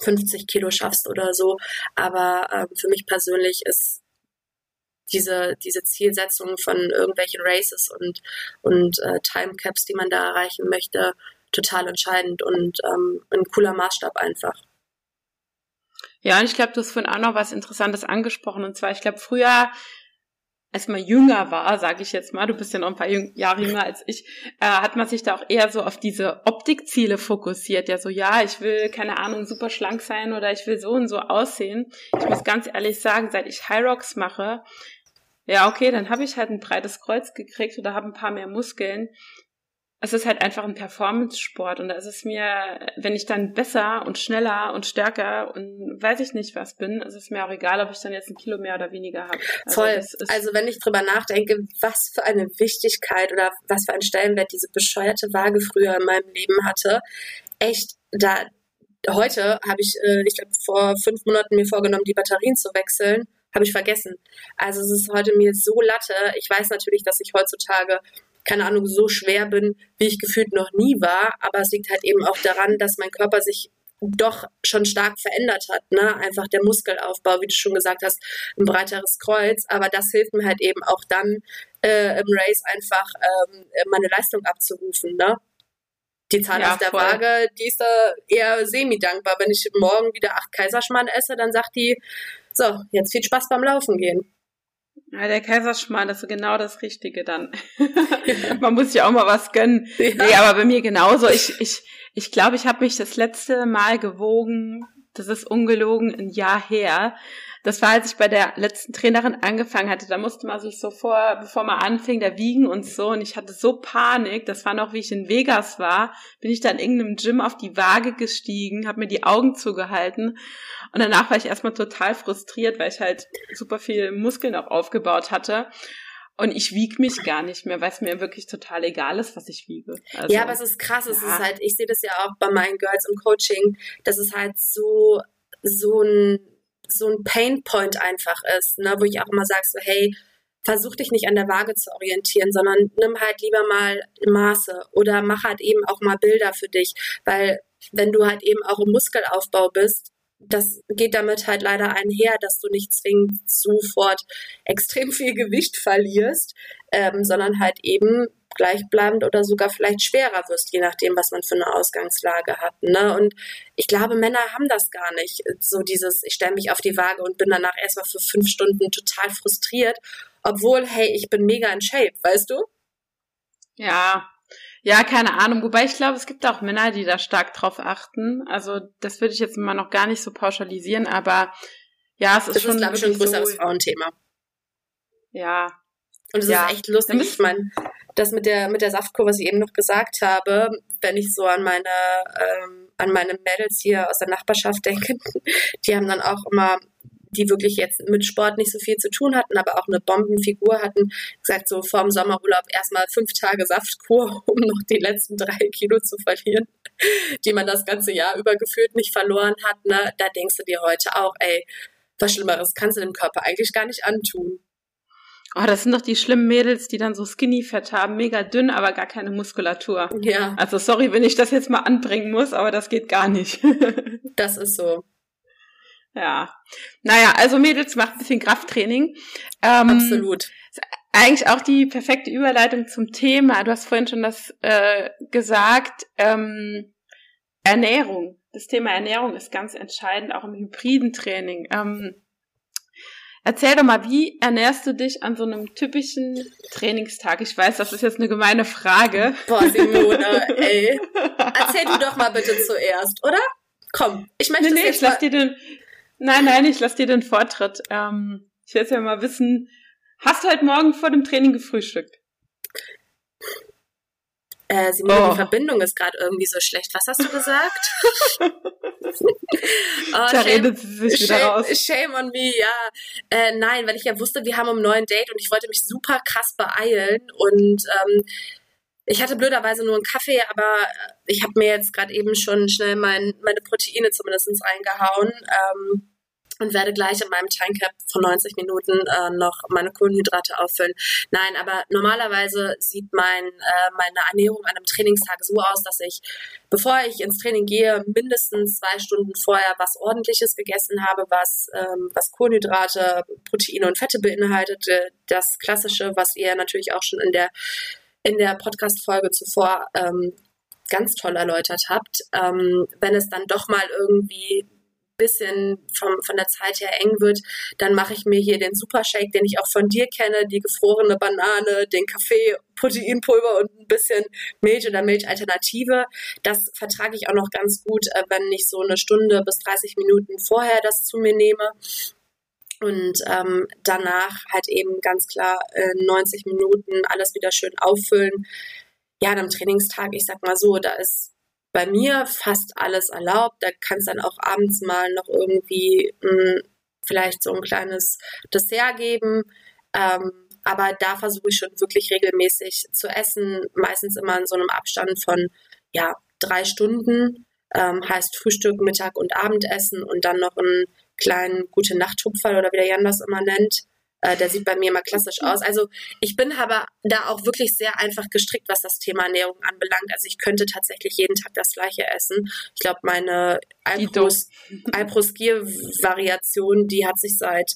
[SPEAKER 2] 50 Kilo schaffst oder so. Aber ähm, für mich persönlich ist diese, diese Zielsetzung von irgendwelchen Races und, und äh, Timecaps, die man da erreichen möchte, total entscheidend und ähm, ein cooler Maßstab einfach.
[SPEAKER 1] Ja, und ich glaube, du hast vorhin auch noch was Interessantes angesprochen. Und zwar, ich glaube, früher, als man jünger war, sage ich jetzt mal, du bist ja noch ein paar Jahre jünger als ich, äh, hat man sich da auch eher so auf diese Optikziele fokussiert. Ja, so, ja, ich will, keine Ahnung, super schlank sein oder ich will so und so aussehen. Ich muss ganz ehrlich sagen, seit ich High Rocks mache, ja, okay, dann habe ich halt ein breites Kreuz gekriegt oder habe ein paar mehr Muskeln. Es ist halt einfach ein Performance-Sport und da ist es mir, wenn ich dann besser und schneller und stärker und weiß ich nicht was bin, ist es mir auch egal, ob ich dann jetzt ein Kilo mehr oder weniger habe.
[SPEAKER 2] Also Voll. Also wenn ich drüber nachdenke, was für eine Wichtigkeit oder was für einen Stellenwert diese bescheuerte Waage früher in meinem Leben hatte, echt, da heute habe ich, äh, ich glaube vor fünf Monaten mir vorgenommen, die Batterien zu wechseln habe ich vergessen. Also es ist heute mir so latte. Ich weiß natürlich, dass ich heutzutage keine Ahnung, so schwer bin, wie ich gefühlt noch nie war. Aber es liegt halt eben auch daran, dass mein Körper sich doch schon stark verändert hat. Ne? Einfach der Muskelaufbau, wie du schon gesagt hast, ein breiteres Kreuz. Aber das hilft mir halt eben auch dann äh, im Race einfach ähm, meine Leistung abzurufen. Ne? Die Zahl ja, auf der voll. Waage, die ist äh, eher semi-dankbar. Wenn ich morgen wieder acht Kaiserschmarrn esse, dann sagt die, so, jetzt viel Spaß beim Laufen gehen.
[SPEAKER 1] Ja, der Kaiserschmarrn, das ist genau das Richtige dann. [laughs] Man muss sich auch mal was gönnen. Ja. Nee, aber bei mir genauso. Ich, ich, ich glaube, ich habe mich das letzte Mal gewogen, das ist ungelogen, ein Jahr her. Das war, als ich bei der letzten Trainerin angefangen hatte. Da musste man sich so vor, bevor man anfing, da wiegen und so. Und ich hatte so Panik. Das war noch, wie ich in Vegas war. Bin ich da in irgendeinem Gym auf die Waage gestiegen, habe mir die Augen zugehalten. Und danach war ich erstmal total frustriert, weil ich halt super viel Muskeln auch aufgebaut hatte. Und ich wiege mich gar nicht mehr, weil es mir wirklich total egal ist, was ich wiege.
[SPEAKER 2] Also, ja, aber es ist krass. Es ist halt, ich sehe das ja auch bei meinen Girls im Coaching, dass es halt so, so ein so ein Painpoint einfach ist, ne, wo ich auch immer sage, so, hey, versuch dich nicht an der Waage zu orientieren, sondern nimm halt lieber mal Maße oder mach halt eben auch mal Bilder für dich, weil wenn du halt eben auch im Muskelaufbau bist, das geht damit halt leider einher, dass du nicht zwingend sofort extrem viel Gewicht verlierst, ähm, sondern halt eben gleichbleibend oder sogar vielleicht schwerer wirst, je nachdem, was man für eine Ausgangslage hat. Ne? Und ich glaube, Männer haben das gar nicht. So dieses, ich stelle mich auf die Waage und bin danach erstmal für fünf Stunden total frustriert, obwohl, hey, ich bin mega in Shape, weißt du?
[SPEAKER 1] Ja, ja, keine Ahnung. Wobei ich glaube, es gibt auch Männer, die da stark drauf achten. Also das würde ich jetzt mal noch gar nicht so pauschalisieren, aber ja, es ist das schon. Das ist,
[SPEAKER 2] glaube ich, schon ein größeres so, Frauenthema.
[SPEAKER 1] Ja.
[SPEAKER 2] Und es ja. ist echt lustig. Ich meine, das mit der, mit der Saftkur, was ich eben noch gesagt habe, wenn ich so an meine, ähm, an meine Mädels hier aus der Nachbarschaft [laughs] denke, die haben dann auch immer die wirklich jetzt mit Sport nicht so viel zu tun hatten, aber auch eine Bombenfigur hatten, gesagt, so vorm Sommerurlaub erstmal fünf Tage Saftkur, [laughs] um noch die letzten drei Kilo zu verlieren, die man das ganze Jahr über gefühlt nicht verloren hat. Ne? Da denkst du dir heute auch, ey, was Schlimmeres kannst du dem Körper eigentlich gar nicht antun.
[SPEAKER 1] Oh, das sind doch die schlimmen Mädels, die dann so Skinny-Fett haben, mega dünn, aber gar keine Muskulatur.
[SPEAKER 2] Ja.
[SPEAKER 1] Also sorry, wenn ich das jetzt mal anbringen muss, aber das geht gar nicht. [laughs]
[SPEAKER 2] das ist so.
[SPEAKER 1] Ja. Naja, also Mädels macht ein bisschen Krafttraining.
[SPEAKER 2] Ähm, Absolut.
[SPEAKER 1] Eigentlich auch die perfekte Überleitung zum Thema. Du hast vorhin schon das äh, gesagt. Ähm, Ernährung. Das Thema Ernährung ist ganz entscheidend, auch im hybriden Training. Ähm, Erzähl doch mal, wie ernährst du dich an so einem typischen Trainingstag? Ich weiß, das ist jetzt eine gemeine Frage.
[SPEAKER 2] Boah, Simone, ey. Erzähl du doch mal bitte zuerst, oder? Komm, ich möchte
[SPEAKER 1] nee, nee, ich lass dir den, Nein, nein, ich lass dir den Vortritt. Ähm, ich will jetzt ja mal wissen, hast du heute Morgen vor dem Training gefrühstückt?
[SPEAKER 2] Äh, Simone, oh. die Verbindung ist gerade irgendwie so schlecht. Was hast du gesagt? [laughs]
[SPEAKER 1] oh, da shame, redet sie sich wieder
[SPEAKER 2] shame,
[SPEAKER 1] raus.
[SPEAKER 2] Shame on me, ja. Äh, nein, weil ich ja wusste, wir haben um neun Date und ich wollte mich super krass beeilen und ähm, ich hatte blöderweise nur einen Kaffee, aber ich habe mir jetzt gerade eben schon schnell mein, meine Proteine zumindest reingehauen. Ähm, und werde gleich in meinem Timecap von 90 Minuten äh, noch meine Kohlenhydrate auffüllen. Nein, aber normalerweise sieht mein, äh, meine Ernährung an einem Trainingstag so aus, dass ich, bevor ich ins Training gehe, mindestens zwei Stunden vorher was Ordentliches gegessen habe, was, ähm, was Kohlenhydrate, Proteine und Fette beinhaltet. Das Klassische, was ihr natürlich auch schon in der, in der Podcast-Folge zuvor ähm, ganz toll erläutert habt. Ähm, wenn es dann doch mal irgendwie bisschen vom, von der Zeit her eng wird, dann mache ich mir hier den Supershake, den ich auch von dir kenne, die gefrorene Banane, den Kaffee, Proteinpulver und ein bisschen Milch oder Milchalternative. Das vertrage ich auch noch ganz gut, äh, wenn ich so eine Stunde bis 30 Minuten vorher das zu mir nehme. Und ähm, danach halt eben ganz klar äh, 90 Minuten alles wieder schön auffüllen ja, einem Trainingstag, ich sag mal so, da ist bei mir fast alles erlaubt. Da kann es dann auch abends mal noch irgendwie mh, hm, vielleicht so ein kleines Dessert geben. Ähm, aber da versuche ich schon wirklich regelmäßig zu essen, meistens immer in so einem Abstand von ja, drei Stunden. Ähm, heißt Frühstück, Mittag und Abendessen und dann noch einen kleinen gute Nacht-Tupferl oder wie der Jan das immer nennt. Äh, der sieht bei mir immer klassisch aus. Also ich bin aber da auch wirklich sehr einfach gestrickt, was das Thema Ernährung anbelangt. Also ich könnte tatsächlich jeden Tag das gleiche essen. Ich glaube, meine Alpros-Gier-Variation, die hat sich seit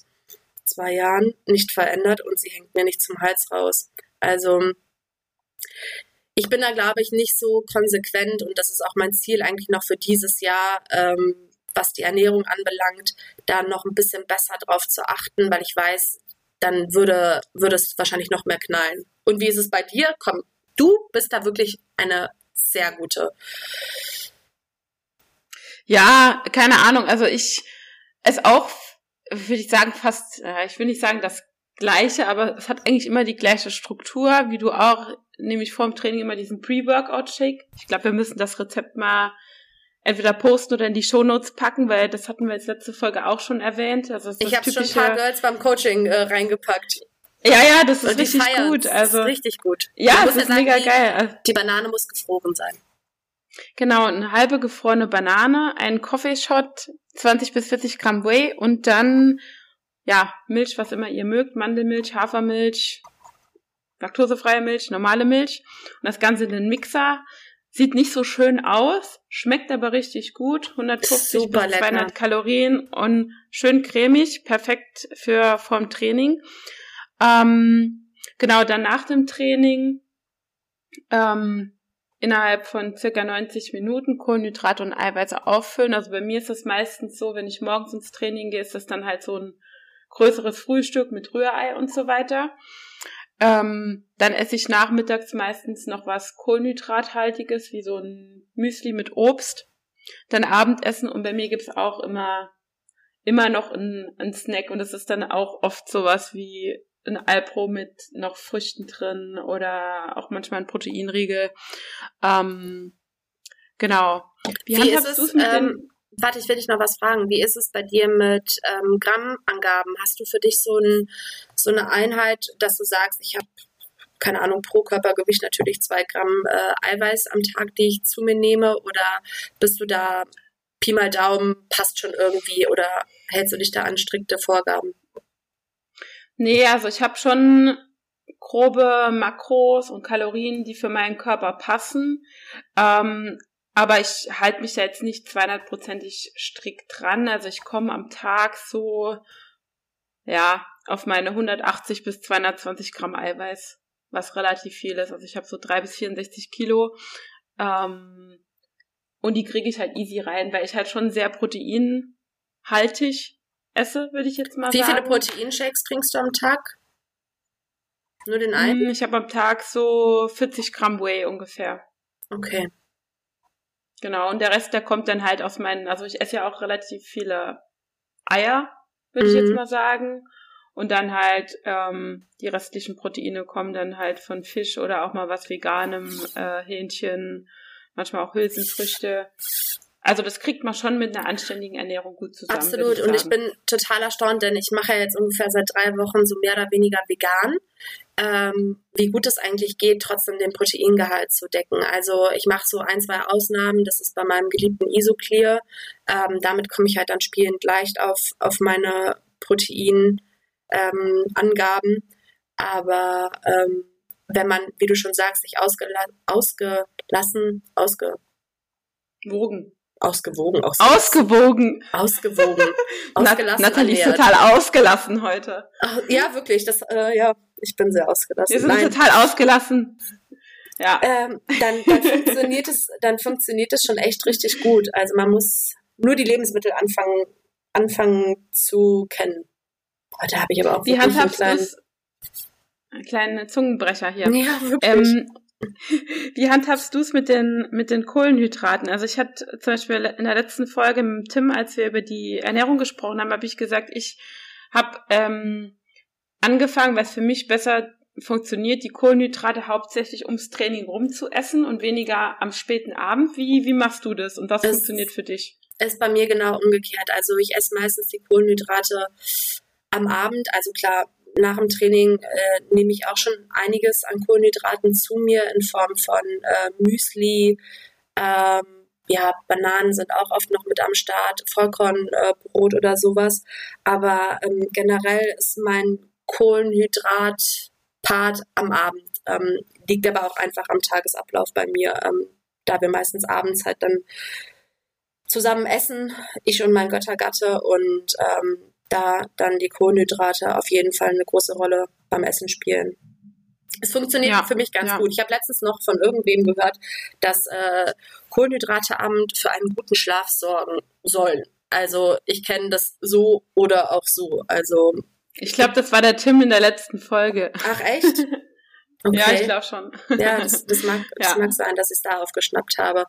[SPEAKER 2] zwei Jahren nicht verändert und sie hängt mir nicht zum Hals raus. Also ich bin da, glaube ich, nicht so konsequent und das ist auch mein Ziel eigentlich noch für dieses Jahr, ähm, was die Ernährung anbelangt, da noch ein bisschen besser drauf zu achten, weil ich weiß, dann würde, würde es wahrscheinlich noch mehr knallen. Und wie ist es bei dir? Komm, du bist da wirklich eine sehr gute.
[SPEAKER 1] Ja, keine Ahnung. Also ich es auch, würde ich sagen, fast, äh, ich will nicht sagen das gleiche, aber es hat eigentlich immer die gleiche Struktur, wie du auch, nämlich vor dem Training immer diesen Pre-Workout-Shake. Ich glaube, wir müssen das Rezept mal entweder posten oder in die Shownotes packen, weil das hatten wir jetzt letzte Folge auch schon erwähnt. Also
[SPEAKER 2] ich habe schon ein paar Girls beim Coaching äh, reingepackt.
[SPEAKER 1] Ja, ja, das ist richtig feiern. gut. Also
[SPEAKER 2] das ist richtig gut.
[SPEAKER 1] Ja, das ist sagen, mega geil.
[SPEAKER 2] Die, die Banane muss gefroren sein.
[SPEAKER 1] Genau, eine halbe gefrorene Banane, ein Coffee-Shot, 20 bis 40 Gramm Whey und dann, ja, Milch, was immer ihr mögt, Mandelmilch, Hafermilch, laktosefreie Milch, normale Milch und das Ganze in den Mixer Sieht nicht so schön aus, schmeckt aber richtig gut. 150 Super bis 200 lecker. Kalorien und schön cremig, perfekt für vorm Training. Ähm, genau, dann nach dem Training ähm, innerhalb von circa 90 Minuten Kohlenhydrate und Eiweiße auffüllen. Also bei mir ist das meistens so, wenn ich morgens ins Training gehe, ist das dann halt so ein größeres Frühstück mit Rührei und so weiter. Ähm, dann esse ich nachmittags meistens noch was Kohlenhydrathaltiges, wie so ein Müsli mit Obst. Dann Abendessen und bei mir gibt's auch immer, immer noch ein, ein Snack und es ist dann auch oft sowas wie ein Alpro mit noch Früchten drin oder auch manchmal ein Proteinriegel. Ähm, genau.
[SPEAKER 2] Wie, Wie du es mit ähm, Warte, ich will dich noch was fragen. Wie ist es bei dir mit ähm, Grammangaben? Hast du für dich so, ein, so eine Einheit, dass du sagst, ich habe keine Ahnung, pro Körpergewicht natürlich zwei Gramm äh, Eiweiß am Tag, die ich zu mir nehme? Oder bist du da Pi mal Daumen, passt schon irgendwie oder hältst du dich da an strikte Vorgaben?
[SPEAKER 1] Nee, also ich habe schon grobe Makros und Kalorien, die für meinen Körper passen. Ähm, aber ich halte mich da jetzt nicht 200%ig strikt dran. Also ich komme am Tag so, ja, auf meine 180 bis 220 Gramm Eiweiß, was relativ viel ist. Also ich habe so drei bis 64 Kilo. Ähm, und die kriege ich halt easy rein, weil ich halt schon sehr proteinhaltig esse, würde ich jetzt mal
[SPEAKER 2] Wie
[SPEAKER 1] sagen.
[SPEAKER 2] Wie viele Proteinshakes trinkst du am Tag? Nur den einen?
[SPEAKER 1] Hm, ich habe am Tag so 40 Gramm Whey ungefähr.
[SPEAKER 2] Okay.
[SPEAKER 1] Genau, und der Rest, der kommt dann halt aus meinen, also ich esse ja auch relativ viele Eier, würde mhm. ich jetzt mhm. mal sagen. Und dann halt ähm, die restlichen Proteine kommen dann halt von Fisch oder auch mal was Veganem, äh, Hähnchen, manchmal auch Hülsenfrüchte. Also das kriegt man schon mit einer anständigen Ernährung gut zusammen.
[SPEAKER 2] Absolut. Ich und ich bin total erstaunt, denn ich mache ja jetzt ungefähr seit drei Wochen so mehr oder weniger vegan ähm, wie gut es eigentlich geht, trotzdem den Proteingehalt zu decken. Also ich mache so ein, zwei Ausnahmen. Das ist bei meinem geliebten Isoclear. Ähm, damit komme ich halt dann spielend leicht auf, auf meine Proteinangaben. Ähm, Aber ähm, wenn man, wie du schon sagst, sich ausgela ausgelassen, ausgewogen Ausgewogen. [laughs]
[SPEAKER 1] Ausgewogen.
[SPEAKER 2] Ausgewogen.
[SPEAKER 1] Ausgelassen. Nathalie ist total ausgelassen heute.
[SPEAKER 2] Ach, ja, wirklich. Das, äh, ja, ich bin sehr ausgelassen.
[SPEAKER 1] Wir sind Nein. total ausgelassen.
[SPEAKER 2] Ja. Ähm, dann, dann funktioniert es, dann funktioniert es schon echt richtig gut. Also man muss nur die Lebensmittel anfangen, anfangen zu kennen. Boah, da habe ich aber auch
[SPEAKER 1] Wie handhabst einen kleinen, einen kleinen Zungenbrecher hier.
[SPEAKER 2] Ja, wirklich. Ähm, [laughs]
[SPEAKER 1] wie handhabst du es mit den, mit den Kohlenhydraten? Also ich hatte zum Beispiel in der letzten Folge mit Tim, als wir über die Ernährung gesprochen haben, habe ich gesagt, ich habe ähm, angefangen, weil es für mich besser funktioniert die Kohlenhydrate hauptsächlich ums Training rum zu essen und weniger am späten Abend. Wie, wie machst du das und was es funktioniert für dich?
[SPEAKER 2] Ist bei mir genau umgekehrt. Also ich esse meistens die Kohlenhydrate am Abend. Also klar, nach dem Training äh, nehme ich auch schon einiges an Kohlenhydraten zu mir in Form von äh, Müsli. Ähm, ja, Bananen sind auch oft noch mit am Start, Vollkornbrot äh, oder sowas. Aber ähm, generell ist mein Kohlenhydrat-Part am Abend. Ähm, liegt aber auch einfach am Tagesablauf bei mir, ähm, da wir meistens abends halt dann zusammen essen, ich und mein Göttergatte und ähm, da dann die Kohlenhydrate auf jeden Fall eine große Rolle beim Essen spielen. Es funktioniert ja, für mich ganz ja. gut. Ich habe letztens noch von irgendwem gehört, dass äh, Kohlenhydrateabend für einen guten Schlaf sorgen sollen. Also ich kenne das so oder auch so. Also
[SPEAKER 1] ich glaube, das war der Tim in der letzten Folge.
[SPEAKER 2] Ach echt? [laughs]
[SPEAKER 1] Okay. Ja, ich glaube schon.
[SPEAKER 2] Ja, das, das, mag, [laughs] das ja. mag sein, dass ich es darauf geschnappt habe.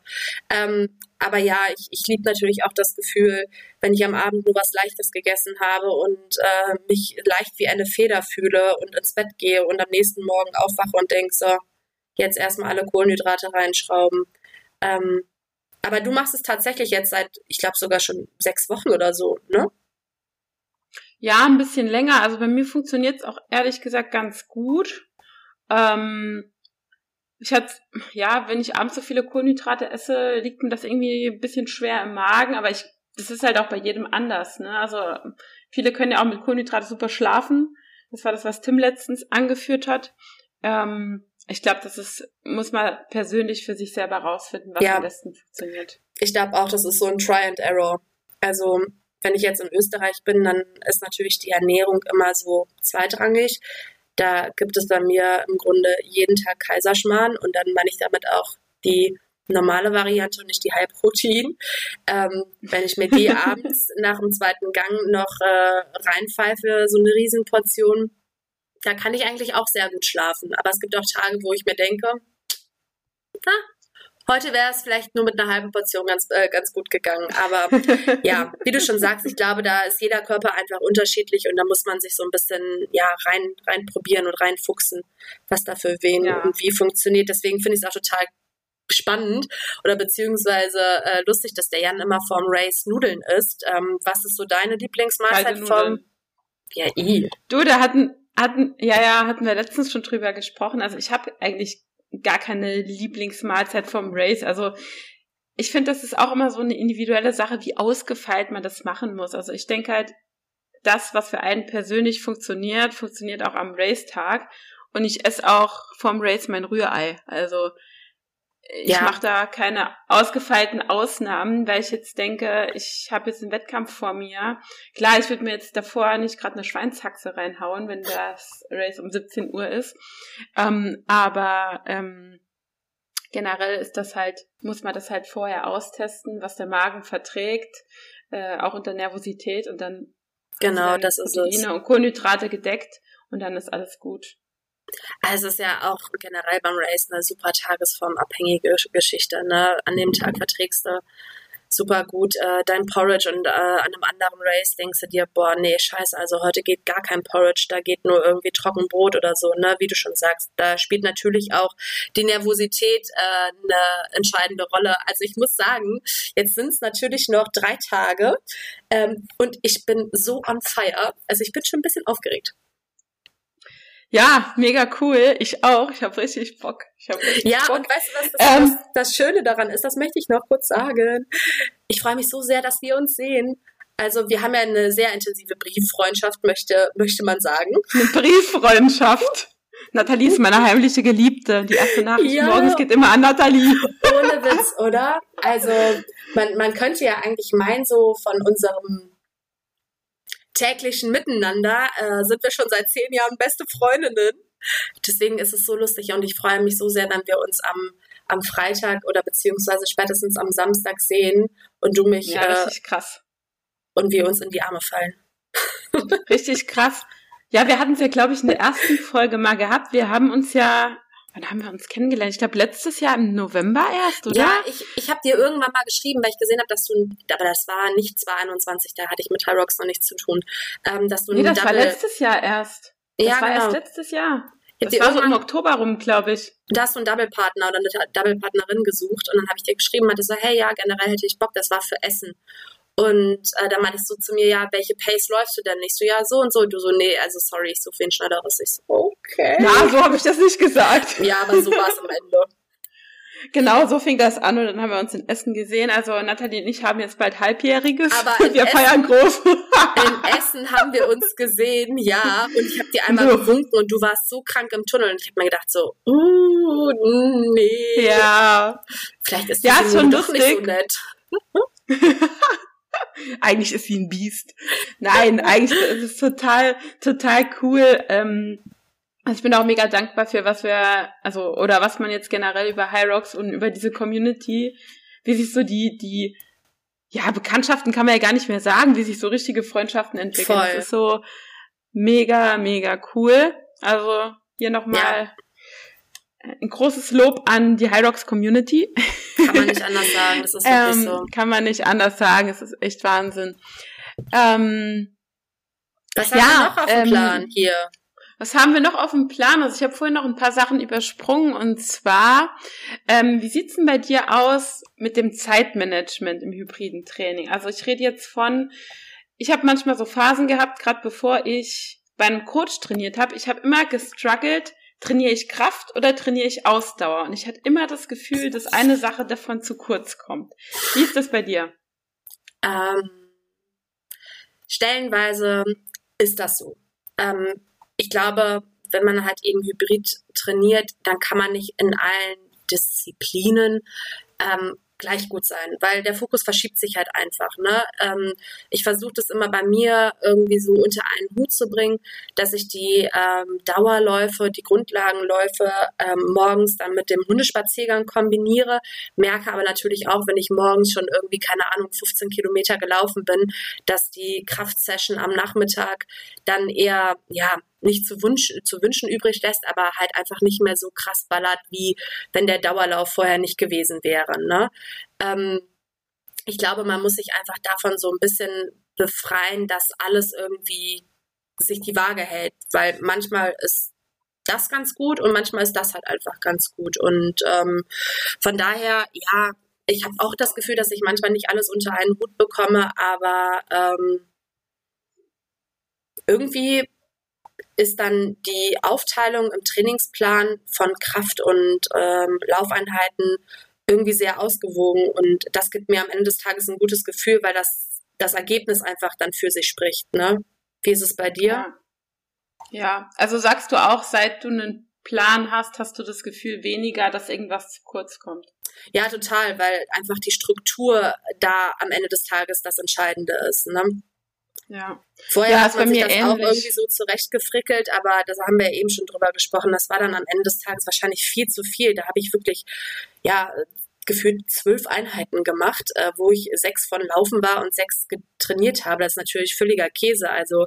[SPEAKER 2] Ähm, aber ja, ich, ich liebe natürlich auch das Gefühl, wenn ich am Abend nur was Leichtes gegessen habe und äh, mich leicht wie eine Feder fühle und ins Bett gehe und am nächsten Morgen aufwache und denke so, jetzt erstmal alle Kohlenhydrate reinschrauben. Ähm, aber du machst es tatsächlich jetzt seit, ich glaube sogar schon sechs Wochen oder so, ne?
[SPEAKER 1] Ja, ein bisschen länger. Also bei mir funktioniert es auch ehrlich gesagt ganz gut. Ähm, ich hatte, ja, wenn ich abends so viele Kohlenhydrate esse, liegt mir das irgendwie ein bisschen schwer im Magen, aber ich, das ist halt auch bei jedem anders, ne? Also, viele können ja auch mit Kohlenhydrate super schlafen. Das war das, was Tim letztens angeführt hat. Ähm, ich glaube, das ist, muss man persönlich für sich selber rausfinden, was ja. am besten funktioniert.
[SPEAKER 2] Ich glaube auch, das ist so ein Try and Error. Also, wenn ich jetzt in Österreich bin, dann ist natürlich die Ernährung immer so zweitrangig. Da gibt es bei mir im Grunde jeden Tag Kaiserschmarrn und dann meine ich damit auch die normale Variante und nicht die High-Protein. Ähm, wenn ich mir die [laughs] abends nach dem zweiten Gang noch äh, reinpfeife, so eine Riesenportion, da kann ich eigentlich auch sehr gut schlafen. Aber es gibt auch Tage, wo ich mir denke, na, Heute wäre es vielleicht nur mit einer halben Portion ganz, äh, ganz gut gegangen. Aber [laughs] ja, wie du schon sagst, ich glaube, da ist jeder Körper einfach unterschiedlich und da muss man sich so ein bisschen ja, rein, rein probieren und reinfuchsen, was da für wen ja. und wie funktioniert. Deswegen finde ich es auch total spannend oder beziehungsweise äh, lustig, dass der Jan immer vorm Race Nudeln isst. Ähm, was ist so deine Lieblingsmahlzeit vom?
[SPEAKER 1] Ja, i. Du, da hatten hatten ja ja hatten wir letztens schon drüber gesprochen. Also ich habe eigentlich gar keine Lieblingsmahlzeit vom Race. Also ich finde, das ist auch immer so eine individuelle Sache, wie ausgefeilt man das machen muss. Also ich denke halt, das, was für einen persönlich funktioniert, funktioniert auch am Race-Tag. Und ich esse auch vom Race mein Rührei. Also ich ja. mache da keine ausgefeilten Ausnahmen, weil ich jetzt denke, ich habe jetzt einen Wettkampf vor mir. Klar, ich würde mir jetzt davor nicht gerade eine Schweinshaxe reinhauen, wenn das Race um 17 Uhr ist. Ähm, aber ähm, generell ist das halt, muss man das halt vorher austesten, was der Magen verträgt, äh, auch unter Nervosität und dann
[SPEAKER 2] genau, das ist
[SPEAKER 1] Proteine und Kohlenhydrate gedeckt und dann ist alles gut.
[SPEAKER 2] Also es ist ja auch generell beim Race eine super tagesformabhängige Geschichte. Ne? An dem Tag verträgst du super gut äh, dein Porridge und äh, an einem anderen Race denkst du dir, boah, nee, scheiße, also heute geht gar kein Porridge, da geht nur irgendwie Trockenbrot oder so, ne, wie du schon sagst. Da spielt natürlich auch die Nervosität äh, eine entscheidende Rolle. Also ich muss sagen, jetzt sind es natürlich noch drei Tage ähm, und ich bin so on fire. Also ich bin schon ein bisschen aufgeregt.
[SPEAKER 1] Ja, mega cool. Ich auch. Ich habe richtig Bock. Ich hab richtig
[SPEAKER 2] ja,
[SPEAKER 1] Bock.
[SPEAKER 2] und weißt du, was das, ähm, das Schöne daran ist? Das möchte ich noch kurz sagen. Ich freue mich so sehr, dass wir uns sehen. Also wir haben ja eine sehr intensive Brieffreundschaft, möchte, möchte man sagen.
[SPEAKER 1] Eine Brieffreundschaft. Nathalie ist meine heimliche Geliebte. Die erste Nachricht ja. morgens geht immer an Nathalie.
[SPEAKER 2] Ohne Witz, oder? Also man, man könnte ja eigentlich meinen, so von unserem täglichen Miteinander äh, sind wir schon seit zehn Jahren beste Freundinnen. Deswegen ist es so lustig und ich freue mich so sehr, wenn wir uns am, am Freitag oder beziehungsweise spätestens am Samstag sehen und du mich.
[SPEAKER 1] Ja, äh, richtig krass.
[SPEAKER 2] Und wir uns in die Arme fallen.
[SPEAKER 1] richtig krass. Ja, wir hatten es ja, glaube ich, in der ersten Folge mal gehabt. Wir haben uns ja Wann haben wir uns kennengelernt? Ich glaube, letztes Jahr im November erst, oder?
[SPEAKER 2] Ja, ich, ich habe dir irgendwann mal geschrieben, weil ich gesehen habe, dass du, aber das war nicht 2021, da hatte ich mit Hyrox noch nichts zu tun, ähm, dass du
[SPEAKER 1] Nee, das Double war letztes Jahr erst. Das ja, war genau. erst letztes Jahr. Das war so im Oktober rum, glaube ich.
[SPEAKER 2] Da hast du einen Double-Partner oder eine Double-Partnerin gesucht und dann habe ich dir geschrieben, meinte so, hey, ja, generell hätte ich Bock, das war für Essen. Und äh, dann meintest du zu mir, ja, welche Pace läufst du denn? Ich so, ja, so und so. Und du so, nee, also sorry, ich suche wen Schnelleres. Ich so, okay.
[SPEAKER 1] Na, so habe ich das nicht gesagt.
[SPEAKER 2] Ja, aber so war es am Ende. [laughs]
[SPEAKER 1] Genau, so fing das an und dann haben wir uns in Essen gesehen. Also Nathalie und ich haben jetzt bald Halbjähriges.
[SPEAKER 2] Aber [laughs]
[SPEAKER 1] wir
[SPEAKER 2] Essen,
[SPEAKER 1] feiern groß. [laughs]
[SPEAKER 2] in Essen haben wir uns gesehen, ja. Und ich habe dir einmal so. gewunken und du warst so krank im Tunnel und ich habe mir gedacht so, uh, nee.
[SPEAKER 1] Ja.
[SPEAKER 2] Vielleicht ist
[SPEAKER 1] ja,
[SPEAKER 2] das
[SPEAKER 1] schon
[SPEAKER 2] doch
[SPEAKER 1] lustig.
[SPEAKER 2] nicht so nett. [laughs]
[SPEAKER 1] eigentlich ist sie ein Biest. Nein, eigentlich ist es total, total cool. Ähm, also ich bin auch mega dankbar für, was wir, also, oder was man jetzt generell über High Rocks und über diese Community, wie sich so die, die, ja, Bekanntschaften kann man ja gar nicht mehr sagen, wie sich so richtige Freundschaften entwickeln.
[SPEAKER 2] Voll.
[SPEAKER 1] Das ist so mega, mega cool. Also hier nochmal ja. Ein großes Lob an die High Rocks Community.
[SPEAKER 2] Kann man nicht anders sagen, das ist wirklich [laughs]
[SPEAKER 1] ähm,
[SPEAKER 2] so.
[SPEAKER 1] Kann man nicht anders sagen, es ist echt Wahnsinn. Ähm,
[SPEAKER 2] Was haben
[SPEAKER 1] ja,
[SPEAKER 2] wir noch auf dem
[SPEAKER 1] ähm,
[SPEAKER 2] Plan hier?
[SPEAKER 1] Was haben wir noch auf dem Plan? Also ich habe vorhin noch ein paar Sachen übersprungen und zwar, ähm, wie sieht's denn bei dir aus mit dem Zeitmanagement im hybriden Training? Also ich rede jetzt von, ich habe manchmal so Phasen gehabt, gerade bevor ich bei einem Coach trainiert habe. Ich habe immer gestruggelt, trainiere ich Kraft oder trainiere ich Ausdauer? Und ich hatte immer das Gefühl, dass eine Sache davon zu kurz kommt. Wie ist das bei dir?
[SPEAKER 2] Ähm, stellenweise ist das so. Ähm, ich glaube, wenn man halt eben Hybrid trainiert, dann kann man nicht in allen Disziplinen ähm, gleich gut sein, weil der Fokus verschiebt sich halt einfach. Ne? Ähm, ich versuche das immer bei mir irgendwie so unter einen Hut zu bringen, dass ich die ähm, Dauerläufe, die Grundlagenläufe ähm, morgens dann mit dem Hundespaziergang kombiniere, merke aber natürlich auch, wenn ich morgens schon irgendwie, keine Ahnung, 15 Kilometer gelaufen bin, dass die Kraftsession am Nachmittag dann eher, ja, nicht zu, Wunsch, zu wünschen übrig lässt, aber halt einfach nicht mehr so krass ballert, wie wenn der Dauerlauf vorher nicht gewesen wäre. Ne? Ähm, ich glaube, man muss sich einfach davon so ein bisschen befreien, dass alles irgendwie sich die Waage hält, weil manchmal ist das ganz gut und manchmal ist das halt einfach ganz gut. Und ähm, von daher, ja, ich habe auch das Gefühl, dass ich manchmal nicht alles unter einen Hut bekomme, aber ähm, irgendwie ist dann die Aufteilung im Trainingsplan von Kraft- und ähm, Laufeinheiten irgendwie sehr ausgewogen und das gibt mir am Ende des Tages ein gutes Gefühl, weil das das Ergebnis einfach dann für sich spricht. Ne? Wie ist es bei dir?
[SPEAKER 1] Ja. ja, also sagst du auch, seit du einen Plan hast, hast du das Gefühl weniger, dass irgendwas zu kurz kommt?
[SPEAKER 2] Ja, total, weil einfach die Struktur da am Ende des Tages das Entscheidende ist. Ne?
[SPEAKER 1] Ja.
[SPEAKER 2] Vorher
[SPEAKER 1] ja,
[SPEAKER 2] hat man sich das
[SPEAKER 1] ähnlich.
[SPEAKER 2] auch irgendwie so zurechtgefrickelt, aber da haben wir ja eben schon drüber gesprochen. Das war dann am Ende des Tages wahrscheinlich viel zu viel. Da habe ich wirklich, ja, gefühlt zwölf Einheiten gemacht, äh, wo ich sechs von Laufen war und sechs trainiert habe. Das ist natürlich völliger Käse. Also,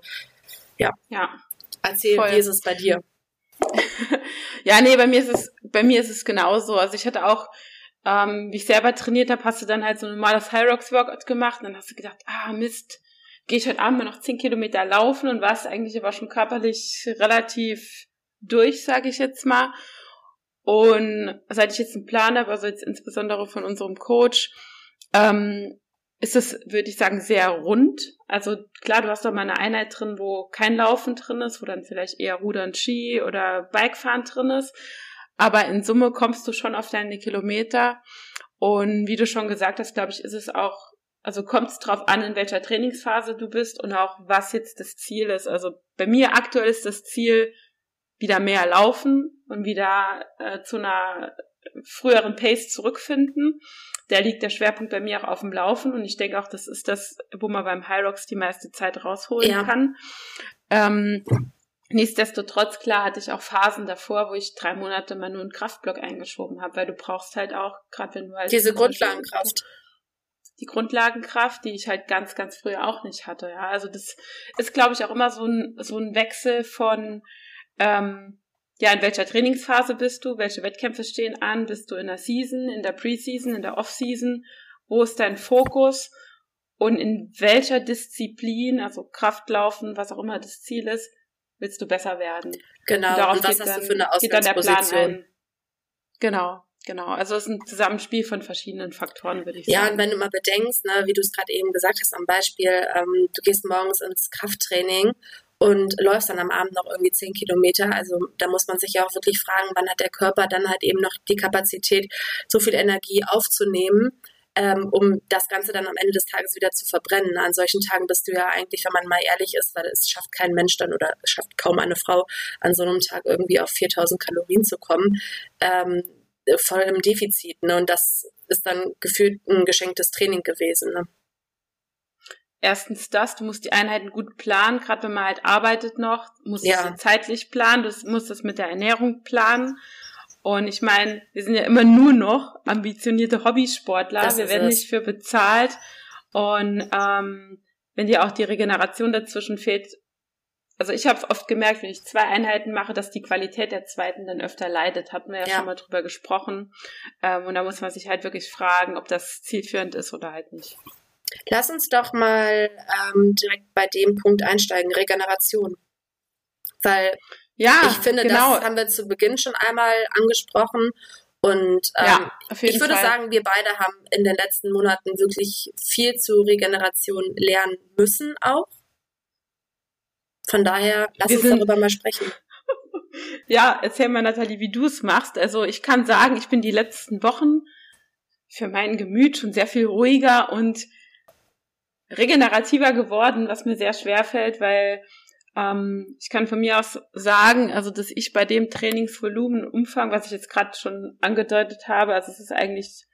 [SPEAKER 2] ja.
[SPEAKER 1] Ja.
[SPEAKER 2] Erzähl,
[SPEAKER 1] Voll.
[SPEAKER 2] wie ist es bei dir? [laughs]
[SPEAKER 1] ja, nee, bei mir ist es, bei mir ist es genauso. Also ich hatte auch, ähm, wie ich selber trainiert habe, hast du dann halt so ein normales High Rocks Workout gemacht und dann hast du gedacht, ah Mist, gehe ich heute Abend mal noch zehn Kilometer laufen und warst eigentlich aber schon körperlich relativ durch, sage ich jetzt mal. Und seit ich jetzt einen Plan habe, also jetzt insbesondere von unserem Coach, ähm, ist es, würde ich sagen, sehr rund. Also klar, du hast doch mal eine Einheit drin, wo kein Laufen drin ist, wo dann vielleicht eher Rudern, Ski oder Bikefahren drin ist. Aber in Summe kommst du schon auf deine Kilometer. Und wie du schon gesagt hast, glaube ich, ist es auch, also kommt es drauf an, in welcher Trainingsphase du bist und auch was jetzt das Ziel ist. Also bei mir aktuell ist das Ziel, wieder mehr laufen und wieder äh, zu einer früheren Pace zurückfinden. Da liegt der Schwerpunkt bei mir auch auf dem Laufen und ich denke auch, das ist das, wo man beim High Rocks die meiste Zeit rausholen
[SPEAKER 2] Ja.
[SPEAKER 1] kann. Ähm, nichtsdestotrotz, klar, hatte ich auch Phasen davor, wo ich drei Monate mal nur einen Kraftblock eingeschoben habe, weil du brauchst halt auch, gerade wenn du halt
[SPEAKER 2] Diese Grundlagenkraft.
[SPEAKER 1] Die Grundlagenkraft, die ich halt ganz, ganz früher auch nicht hatte. Ja, also das ist, glaube ich, auch immer so ein so ein Wechsel von ähm, ja, in welcher Trainingsphase bist du? Welche Wettkämpfe stehen an? Bist du in der Season, in der Preseason, in der Off-Season? Wo ist dein Fokus? Und in welcher Disziplin, also Kraftlaufen, was auch immer das Ziel ist, willst du besser werden?
[SPEAKER 2] Genau, und,
[SPEAKER 1] und was hast dann, du für eine Ausgangsposition? Genau, genau. Also es ist ein Zusammenspiel von verschiedenen Faktoren, würde ich
[SPEAKER 2] sagen.
[SPEAKER 1] Ja,
[SPEAKER 2] und wenn du mal bedenkst, ne, wie du es gerade eben gesagt hast am Beispiel, ähm, du gehst morgens ins Krafttraining und läufst dann am Abend noch irgendwie zehn Kilometer. Also da muss man sich ja auch wirklich fragen, wann hat der Körper dann halt eben noch die Kapazität, so viel Energie aufzunehmen, ähm, um das Ganze dann am Ende des Tages wieder zu verbrennen. An solchen Tagen bist du ja eigentlich, wenn man mal ehrlich ist, weil es schafft kein Mensch dann oder es schafft kaum eine Frau an so einem Tag irgendwie auf 4000 Kalorien zu kommen, ähm, voll im Defizit. Ne? Und das ist dann gefühlt ein geschenktes Training gewesen. Ne?
[SPEAKER 1] erstens das, du musst die Einheiten gut planen, gerade wenn man halt arbeitet noch, musst ja. du zeitlich planen, du musst das mit der Ernährung planen. Und ich meine, wir sind ja immer nur noch ambitionierte Hobbysportler, das wir werden es. nicht für bezahlt. Und ähm, wenn dir auch die Regeneration dazwischen fehlt, also ich habe oft gemerkt, wenn ich zwei Einheiten mache, dass die Qualität der zweiten dann öfter leidet. Hatten wir ja, ja. schon mal drüber gesprochen. Ähm, und da muss man sich halt wirklich fragen, ob das zielführend ist oder halt nicht.
[SPEAKER 2] Lass uns doch mal ähm, direkt bei dem Punkt einsteigen, Regeneration. Weil ja, ich finde, genau. das haben wir zu Beginn schon einmal angesprochen. Und ähm, ja, ich würde Fall. sagen, wir beide haben in den letzten Monaten wirklich viel zu Regeneration lernen müssen auch. Von daher, lass wir uns darüber mal sprechen. [laughs]
[SPEAKER 1] ja, erzähl mal, Nathalie, wie du es machst. Also ich kann sagen, ich bin die letzten Wochen für mein Gemüt schon sehr viel ruhiger und regenerativer geworden, was mir sehr schwer fällt, weil ähm, ich kann von mir aus sagen, also dass ich bei dem Trainingsvolumen Umfang, was ich jetzt gerade schon angedeutet habe, also es ist eigentlich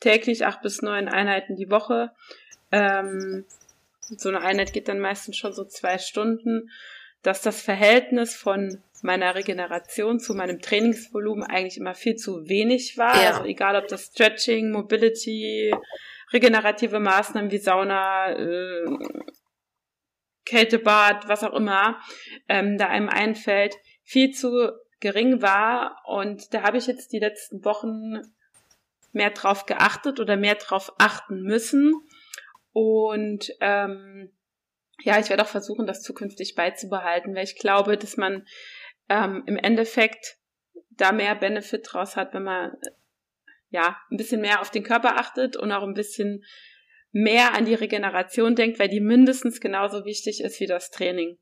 [SPEAKER 1] täglich acht bis neun Einheiten die Woche. Ähm, so eine Einheit geht dann meistens schon so zwei Stunden, dass das Verhältnis von meiner Regeneration zu meinem Trainingsvolumen eigentlich immer viel zu wenig war. Ja. Also egal ob das Stretching, Mobility, regenerative Maßnahmen wie Sauna, äh, Kältebad, was auch immer, ähm, da einem einfällt, viel zu gering war. Und da habe ich jetzt die letzten Wochen mehr drauf geachtet oder mehr drauf achten müssen. Und ähm, ja, ich werde auch versuchen, das zukünftig beizubehalten, weil ich glaube, dass man ähm, im Endeffekt da mehr Benefit draus hat, wenn man ja, ein bisschen mehr auf den Körper achtet und auch ein bisschen mehr an die Regeneration denkt, weil die mindestens genauso wichtig ist wie das Training.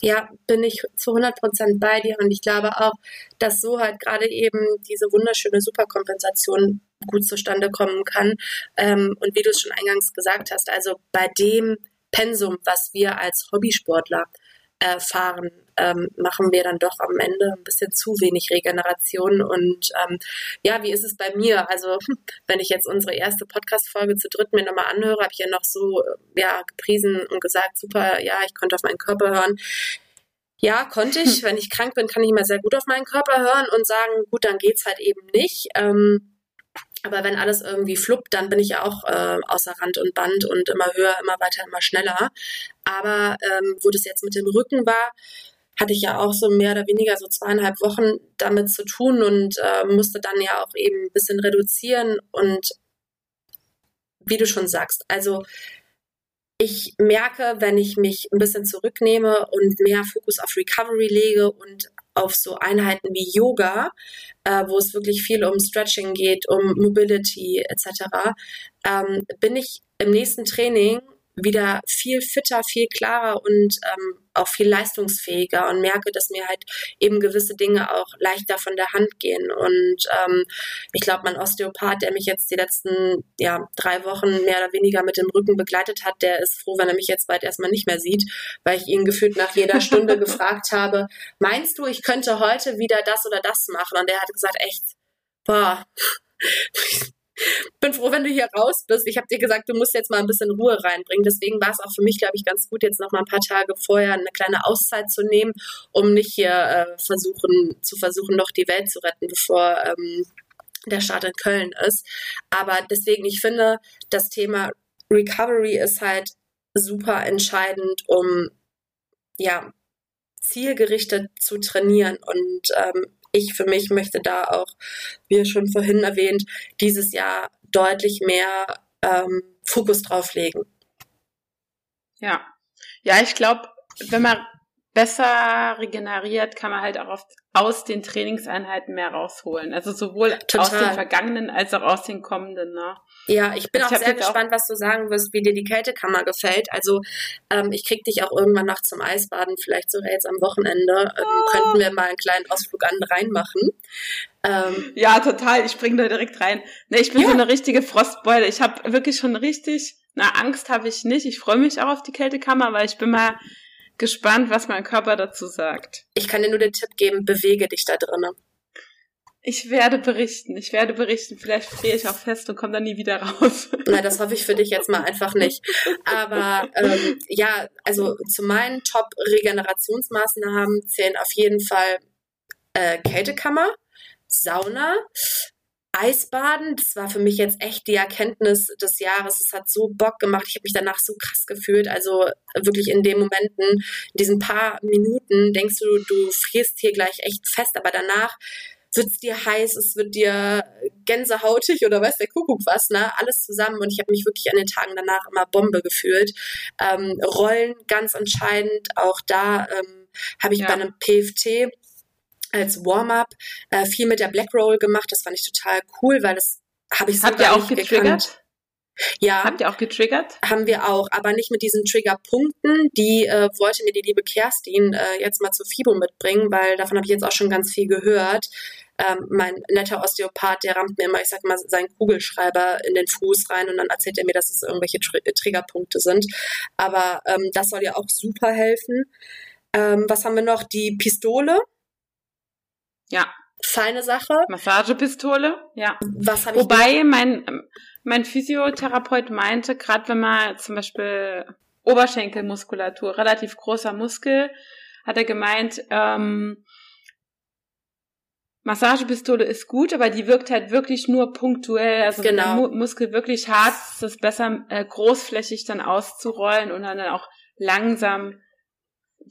[SPEAKER 2] Ja, bin ich zu 100 Prozent bei dir und ich glaube auch, dass so halt gerade eben diese wunderschöne Superkompensation gut zustande kommen kann. Ähm, und wie du es schon eingangs gesagt hast, also bei dem Pensum, was wir als Hobbysportler erfahren, ähm, machen wir dann doch am Ende ein bisschen zu wenig Regeneration. Und ähm, ja, wie ist es bei mir? Also, [laughs] wenn ich jetzt unsere erste Podcast-Folge zu dritt mir nochmal anhöre, habe ich ja noch so ja, gepriesen und gesagt, super, ja, ich konnte auf meinen Körper hören. Ja, konnte ich. [laughs] Wenn ich krank bin, kann ich immer sehr gut auf meinen Körper hören und sagen, gut, dann geht's halt eben nicht. Ähm, aber wenn alles irgendwie fluppt, dann bin ich ja auch äh, außer Rand und Band und immer höher, immer weiter, immer schneller. Aber ähm, wo das jetzt mit dem Rücken war, hatte ich ja auch so mehr oder weniger so zweieinhalb Wochen damit zu tun und äh, musste dann ja auch eben ein bisschen reduzieren. Und wie du schon sagst, also ich merke, wenn ich mich ein bisschen zurücknehme und mehr Fokus auf Recovery lege und auf so Einheiten wie Yoga, äh, wo es wirklich viel um Stretching geht, um Mobility etc., ähm, bin ich im nächsten Training wieder viel fitter, viel klarer und ähm, auch viel leistungsfähiger und merke, dass mir halt eben gewisse Dinge auch leichter von der Hand gehen. Und ähm, ich glaube, mein Osteopath, der mich jetzt die letzten ja, drei Wochen mehr oder weniger mit dem Rücken begleitet hat, der ist froh, wenn er mich jetzt bald erstmal nicht mehr sieht, weil ich ihn gefühlt nach jeder Stunde [laughs] gefragt habe, meinst du, ich könnte heute wieder das oder das machen? Und er hat gesagt, echt, boah, [laughs] bin froh, wenn du hier raus bist. Ich habe dir gesagt, du musst jetzt mal ein bisschen Ruhe reinbringen. Deswegen war es auch für mich, glaube ich, ganz gut, jetzt noch mal ein paar Tage vorher eine kleine Auszeit zu nehmen, um nicht hier äh, versuchen, zu versuchen, noch die Welt zu retten, bevor ähm, der Start in Köln ist. Aber deswegen, ich finde, das Thema Recovery ist halt super entscheidend, um ja zielgerichtet zu trainieren und ähm, ich für mich möchte da auch, wie schon vorhin erwähnt, dieses Jahr deutlich mehr ähm, Fokus drauf legen.
[SPEAKER 1] Ja, ja, ich glaube, wenn man besser regeneriert, kann man halt auch oft aus den Trainingseinheiten mehr rausholen. Also sowohl Total. aus den vergangenen als auch aus den kommenden. Ne?
[SPEAKER 2] Ja, ich bin also ich auch sehr gespannt, auch was du sagen wirst, wie dir die Kältekammer gefällt. Also ähm, ich krieg dich auch irgendwann noch zum Eisbaden, vielleicht sogar jetzt am Wochenende. Ähm, oh. Könnten wir mal einen kleinen Ausflug an rein machen.
[SPEAKER 1] Ähm, ja, total. Ich spring da direkt rein. Ne, ich bin ja. so eine richtige Frostbeule. Ich habe wirklich schon richtig, na Angst habe ich nicht. Ich freue mich auch auf die Kältekammer, weil ich bin mal gespannt, was mein Körper dazu sagt.
[SPEAKER 2] Ich kann dir nur den Tipp geben, bewege dich da drinnen.
[SPEAKER 1] Ich werde berichten, ich werde berichten. Vielleicht friere ich auch fest und komme dann nie wieder raus.
[SPEAKER 2] Nein, das hoffe ich für dich jetzt mal einfach nicht. Aber ähm, ja, also zu meinen Top-Regenerationsmaßnahmen zählen auf jeden Fall äh, Kältekammer, Sauna, Eisbaden, das war für mich jetzt echt die Erkenntnis des Jahres. Es hat so Bock gemacht. Ich habe mich danach so krass gefühlt. Also wirklich in den Momenten, in diesen paar Minuten denkst du, du frierst hier gleich echt fest, aber danach wird es dir heiß, es wird dir gänsehautig oder weiß der Kuckuck was, ne? Alles zusammen und ich habe mich wirklich an den Tagen danach immer Bombe gefühlt. Ähm, Rollen ganz entscheidend, auch da ähm, habe ich ja. bei einem PFT als Warm-up äh, viel mit der Black Roll gemacht. Das fand ich total cool, weil das habe ich so
[SPEAKER 1] Habt ihr auch getriggert? Gekannt.
[SPEAKER 2] Ja.
[SPEAKER 1] Habt ihr auch getriggert?
[SPEAKER 2] Haben wir auch, aber nicht mit diesen Triggerpunkten. Die äh, wollte mir die liebe Kerstin äh, jetzt mal zur FIBO mitbringen, weil davon habe ich jetzt auch schon ganz viel gehört. Ähm, mein netter Osteopath, der rammt mir immer, ich sag mal, seinen Kugelschreiber in den Fuß rein und dann erzählt er mir, dass es irgendwelche Tr Triggerpunkte sind. Aber ähm, das soll ja auch super helfen. Ähm, was haben wir noch? Die Pistole.
[SPEAKER 1] Ja.
[SPEAKER 2] Feine Sache.
[SPEAKER 1] Massagepistole, ja.
[SPEAKER 2] Was habe ich
[SPEAKER 1] Wobei mein, mein Physiotherapeut meinte, gerade wenn man zum Beispiel Oberschenkelmuskulatur, relativ großer Muskel, hat er gemeint, ähm, Massagepistole ist gut, aber die wirkt halt wirklich nur punktuell. Also genau. wenn der Mu Muskel wirklich hart ist, es besser äh, großflächig dann auszurollen und dann auch langsam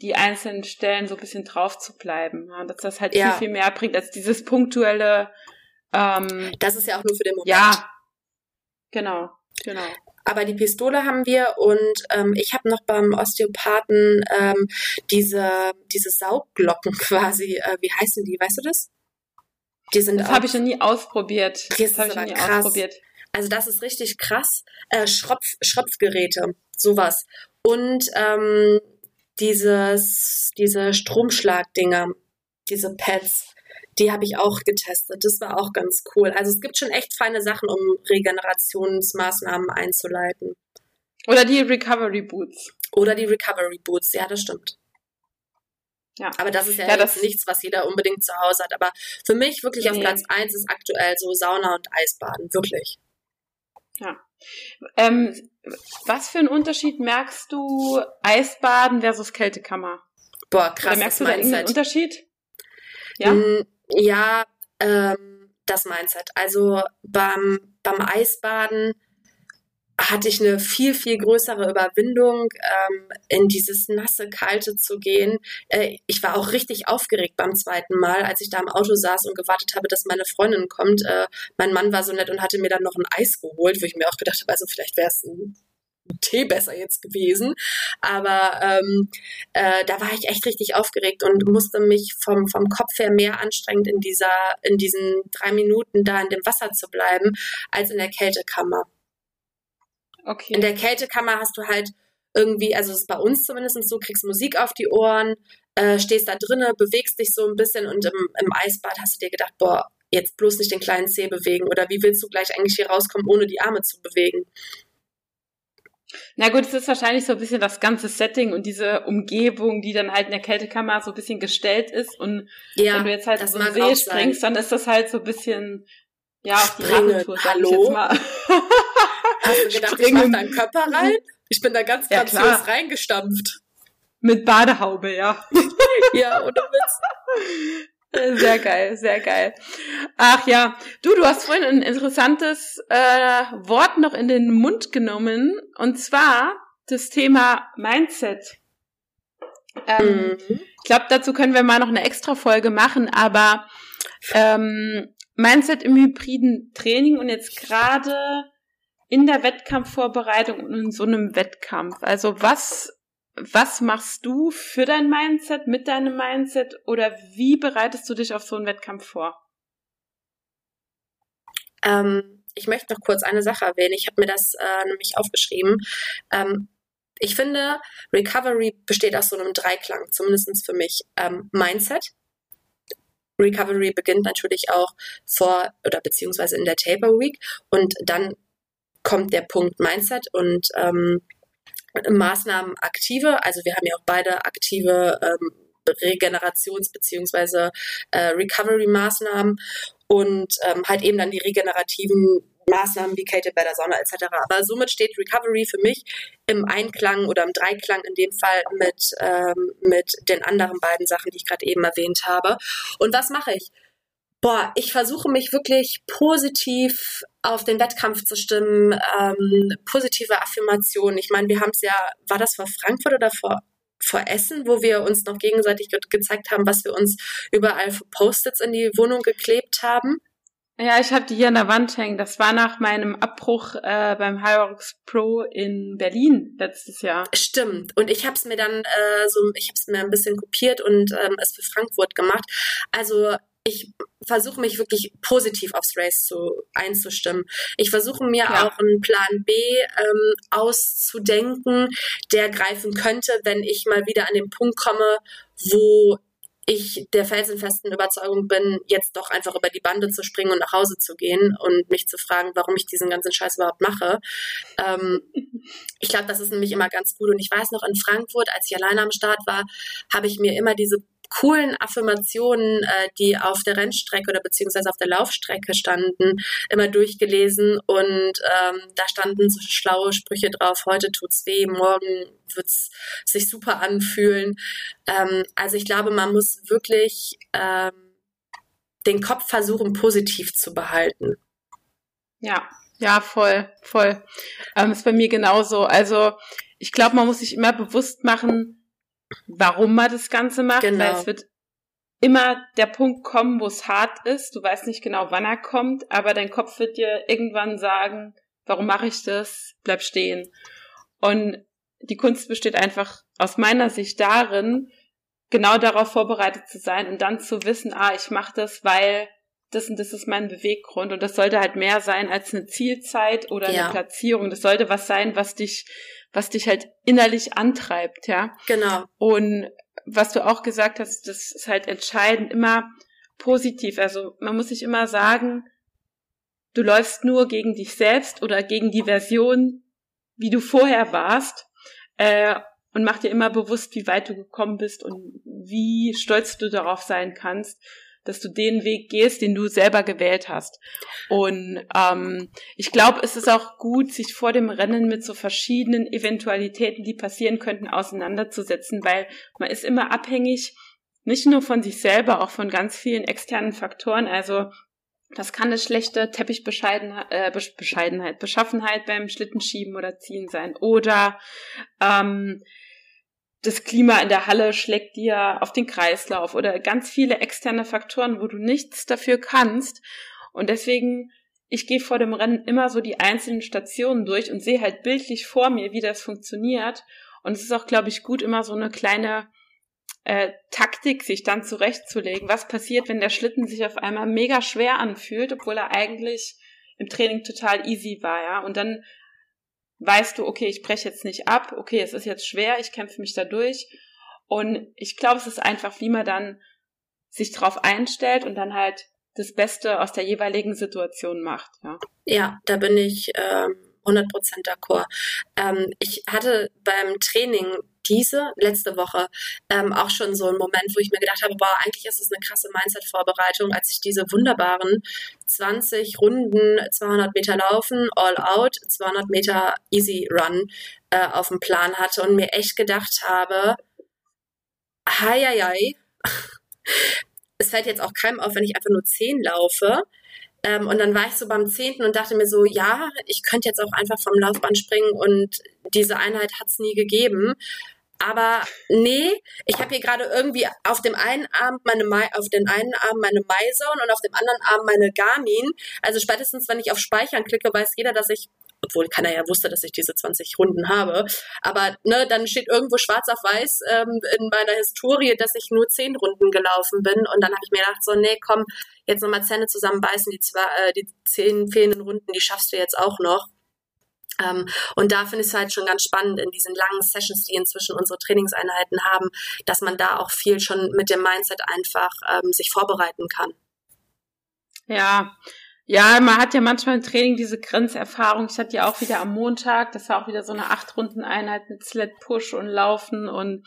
[SPEAKER 1] die einzelnen Stellen so ein bisschen drauf zu bleiben. Ja, dass das halt ja. viel, viel mehr bringt als dieses punktuelle. Ähm,
[SPEAKER 2] das ist ja auch nur für den Moment.
[SPEAKER 1] Ja, genau, genau.
[SPEAKER 2] Aber die Pistole haben wir und ähm, ich habe noch beim Osteopathen ähm, diese, diese Saugglocken [laughs] quasi. Äh, wie heißen die? Weißt du das?
[SPEAKER 1] Die sind das habe ich noch nie ausprobiert.
[SPEAKER 2] Das, das habe ich noch nie krass. ausprobiert. Also das ist richtig krass. Äh, Schropf, Schröpfgeräte, sowas. Und ähm, dieses, diese Stromschlagdinger, diese Pads, die habe ich auch getestet. Das war auch ganz cool. Also es gibt schon echt feine Sachen, um Regenerationsmaßnahmen einzuleiten.
[SPEAKER 1] Oder die Recovery Boots.
[SPEAKER 2] Oder die Recovery Boots, ja, das stimmt. Ja. Aber das ist ja, ja das nichts, was jeder unbedingt zu Hause hat. Aber für mich wirklich nee. auf Platz 1 ist aktuell so Sauna und Eisbaden. Wirklich.
[SPEAKER 1] Ja. Ähm, was für einen Unterschied merkst du Eisbaden versus Kältekammer?
[SPEAKER 2] Boah, krass. Oder
[SPEAKER 1] merkst du da irgendeinen Unterschied?
[SPEAKER 2] Ja, mm, ja ähm, das Mindset. Also beim, beim Eisbaden hatte ich eine viel, viel größere Überwindung, ähm, in dieses nasse, kalte zu gehen. Äh, ich war auch richtig aufgeregt beim zweiten Mal, als ich da im Auto saß und gewartet habe, dass meine Freundin kommt. Äh, mein Mann war so nett und hatte mir dann noch ein Eis geholt, wo ich mir auch gedacht habe, also vielleicht wäre es ein Tee besser jetzt gewesen. Aber ähm, äh, da war ich echt richtig aufgeregt und musste mich vom, vom Kopf her mehr anstrengend in dieser, in diesen drei Minuten da in dem Wasser zu bleiben, als in der Kältekammer. Okay. In der Kältekammer hast du halt irgendwie, also das ist bei uns zumindest so, kriegst Musik auf die Ohren, äh, stehst da drinnen, bewegst dich so ein bisschen und im, im Eisbad hast du dir gedacht, boah, jetzt bloß nicht den kleinen Zeh bewegen oder wie willst du gleich eigentlich hier rauskommen, ohne die Arme zu bewegen?
[SPEAKER 1] Na gut, es ist wahrscheinlich so ein bisschen das ganze Setting und diese Umgebung, die dann halt in der Kältekammer so ein bisschen gestellt ist. Und ja, wenn du jetzt halt so See springst, dann ist das halt so ein bisschen, ja, auf die
[SPEAKER 2] Springen. Hallo? [laughs] Hast du gedacht, Springen. ich mach deinen Körper rein? Ich bin da ganz, ganz ja, reingestampft.
[SPEAKER 1] Mit Badehaube, ja. [laughs]
[SPEAKER 2] ja, oder Witz.
[SPEAKER 1] Sehr geil, sehr geil. Ach ja, du, du hast vorhin ein interessantes äh, Wort noch in den Mund genommen, und zwar das Thema Mindset. Ähm, mhm. Ich glaube, dazu können wir mal noch eine extra Folge machen, aber ähm, Mindset im hybriden Training und jetzt gerade in der Wettkampfvorbereitung und in so einem Wettkampf. Also was was machst du für dein Mindset, mit deinem Mindset oder wie bereitest du dich auf so einen Wettkampf vor?
[SPEAKER 2] Ähm, ich möchte noch kurz eine Sache erwähnen. Ich habe mir das äh, nämlich aufgeschrieben. Ähm, ich finde, Recovery besteht aus so einem Dreiklang, zumindest für mich. Ähm, Mindset. Recovery beginnt natürlich auch vor oder beziehungsweise in der Taper Week und dann kommt der Punkt Mindset und ähm, Maßnahmen aktive. Also wir haben ja auch beide aktive ähm, Regenerations- bzw. Äh, Recovery-Maßnahmen und ähm, halt eben dann die regenerativen Maßnahmen wie Kate Better Sonne etc. Aber somit steht Recovery für mich im Einklang oder im Dreiklang in dem Fall mit, ähm, mit den anderen beiden Sachen, die ich gerade eben erwähnt habe. Und was mache ich? Boah, ich versuche mich wirklich positiv auf den Wettkampf zu stimmen, ähm, positive Affirmationen. Ich meine, wir haben es ja, war das vor Frankfurt oder vor, vor Essen, wo wir uns noch gegenseitig ge gezeigt haben, was wir uns überall für Post-its in die Wohnung geklebt haben?
[SPEAKER 1] Ja, ich habe die hier an der Wand hängen. Das war nach meinem Abbruch äh, beim Hyrox Pro in Berlin letztes Jahr.
[SPEAKER 2] Stimmt. Und ich habe es mir dann äh, so, ich habe es mir ein bisschen kopiert und ähm, es für Frankfurt gemacht. Also ich versuche mich wirklich positiv aufs Race zu, einzustimmen. Ich versuche mir ja. auch einen Plan B ähm, auszudenken, der greifen könnte, wenn ich mal wieder an den Punkt komme, wo ich der felsenfesten Überzeugung bin, jetzt doch einfach über die Bande zu springen und nach Hause zu gehen und mich zu fragen, warum ich diesen ganzen Scheiß überhaupt mache. Ähm, ich glaube, das ist nämlich immer ganz gut. Und ich weiß noch in Frankfurt, als ich alleine am Start war, habe ich mir immer diese coolen Affirmationen, äh, die auf der Rennstrecke oder beziehungsweise auf der Laufstrecke standen, immer durchgelesen und ähm, da standen so schlaue Sprüche drauf, heute tut's weh, morgen wird's sich super anfühlen. Ähm, also ich glaube, man muss wirklich ähm, den Kopf versuchen, positiv zu behalten.
[SPEAKER 1] Ja, ja, voll, voll. Ähm, ist bei mir genauso. Also ich glaube, man muss sich immer bewusst machen, warum man das Ganze macht, genau. weil es wird immer der Punkt kommen, wo es hart ist. Du weißt nicht genau, wann er kommt, aber dein Kopf wird dir irgendwann sagen, warum mache ich das? Bleib stehen. Und die Kunst besteht einfach aus meiner Sicht darin, genau darauf vorbereitet zu sein und dann zu wissen, ah, ich mache das, weil das und das ist mein Beweggrund und das sollte halt mehr sein als eine Zielzeit oder ja. eine Platzierung. Das sollte was sein, was dich was dich halt innerlich antreibt, ja.
[SPEAKER 2] Genau.
[SPEAKER 1] Und was du auch gesagt hast, das ist halt entscheidend, immer positiv. Also man muss sich immer sagen, du läufst nur gegen dich selbst oder gegen die Version, wie du vorher warst. Äh, und mach dir immer bewusst, wie weit du gekommen bist und wie stolz du darauf sein kannst dass du den Weg gehst, den du selber gewählt hast. Und ähm, ich glaube, es ist auch gut, sich vor dem Rennen mit so verschiedenen Eventualitäten, die passieren könnten, auseinanderzusetzen, weil man ist immer abhängig, nicht nur von sich selber, auch von ganz vielen externen Faktoren. Also das kann eine schlechte Teppichbescheidenheit, äh, Beschaffenheit beim Schlittenschieben oder Ziehen sein. Oder ähm, das Klima in der Halle schlägt dir auf den Kreislauf oder ganz viele externe Faktoren, wo du nichts dafür kannst. Und deswegen, ich gehe vor dem Rennen immer so die einzelnen Stationen durch und sehe halt bildlich vor mir, wie das funktioniert. Und es ist auch, glaube ich, gut, immer so eine kleine äh, Taktik sich dann zurechtzulegen. Was passiert, wenn der Schlitten sich auf einmal mega schwer anfühlt, obwohl er eigentlich im Training total easy war, ja? Und dann weißt du, okay, ich breche jetzt nicht ab, okay, es ist jetzt schwer, ich kämpfe mich da durch. Und ich glaube, es ist einfach, wie man dann sich drauf einstellt und dann halt das Beste aus der jeweiligen Situation macht. Ja,
[SPEAKER 2] ja da bin ich ähm, 100% d'accord. Ähm, ich hatte beim Training diese letzte Woche ähm, auch schon so einen Moment, wo ich mir gedacht habe, boah, eigentlich ist es eine krasse Mindset-Vorbereitung, als ich diese wunderbaren 20 Runden, 200 Meter Laufen, All Out, 200 Meter Easy Run äh, auf dem Plan hatte und mir echt gedacht habe, hei, hei, hei. [laughs] es fällt jetzt auch keinem auf, wenn ich einfach nur 10 laufe. Ähm, und dann war ich so beim zehnten und dachte mir so, ja, ich könnte jetzt auch einfach vom Laufband springen und diese Einheit hat es nie gegeben. Aber nee, ich habe hier gerade irgendwie auf dem einen Arm meine Mai, auf den einen Arm meine MyZone und auf dem anderen Arm meine Garmin. Also spätestens, wenn ich auf Speichern klicke, weiß jeder, dass ich obwohl keiner ja wusste, dass ich diese 20 Runden habe. Aber ne, dann steht irgendwo schwarz auf weiß ähm, in meiner Historie, dass ich nur 10 Runden gelaufen bin. Und dann habe ich mir gedacht, so, nee, komm, jetzt nochmal Zähne zusammenbeißen, die, zwei, äh, die 10 fehlenden Runden, die schaffst du jetzt auch noch. Ähm, und da finde ich es halt schon ganz spannend in diesen langen Sessions, die inzwischen unsere Trainingseinheiten haben, dass man da auch viel schon mit dem Mindset einfach ähm, sich vorbereiten kann.
[SPEAKER 1] Ja, ja, man hat ja manchmal im Training diese Grenzerfahrung. Ich hatte ja auch wieder am Montag, das war auch wieder so eine acht Runden Einheit mit Sled Push und Laufen und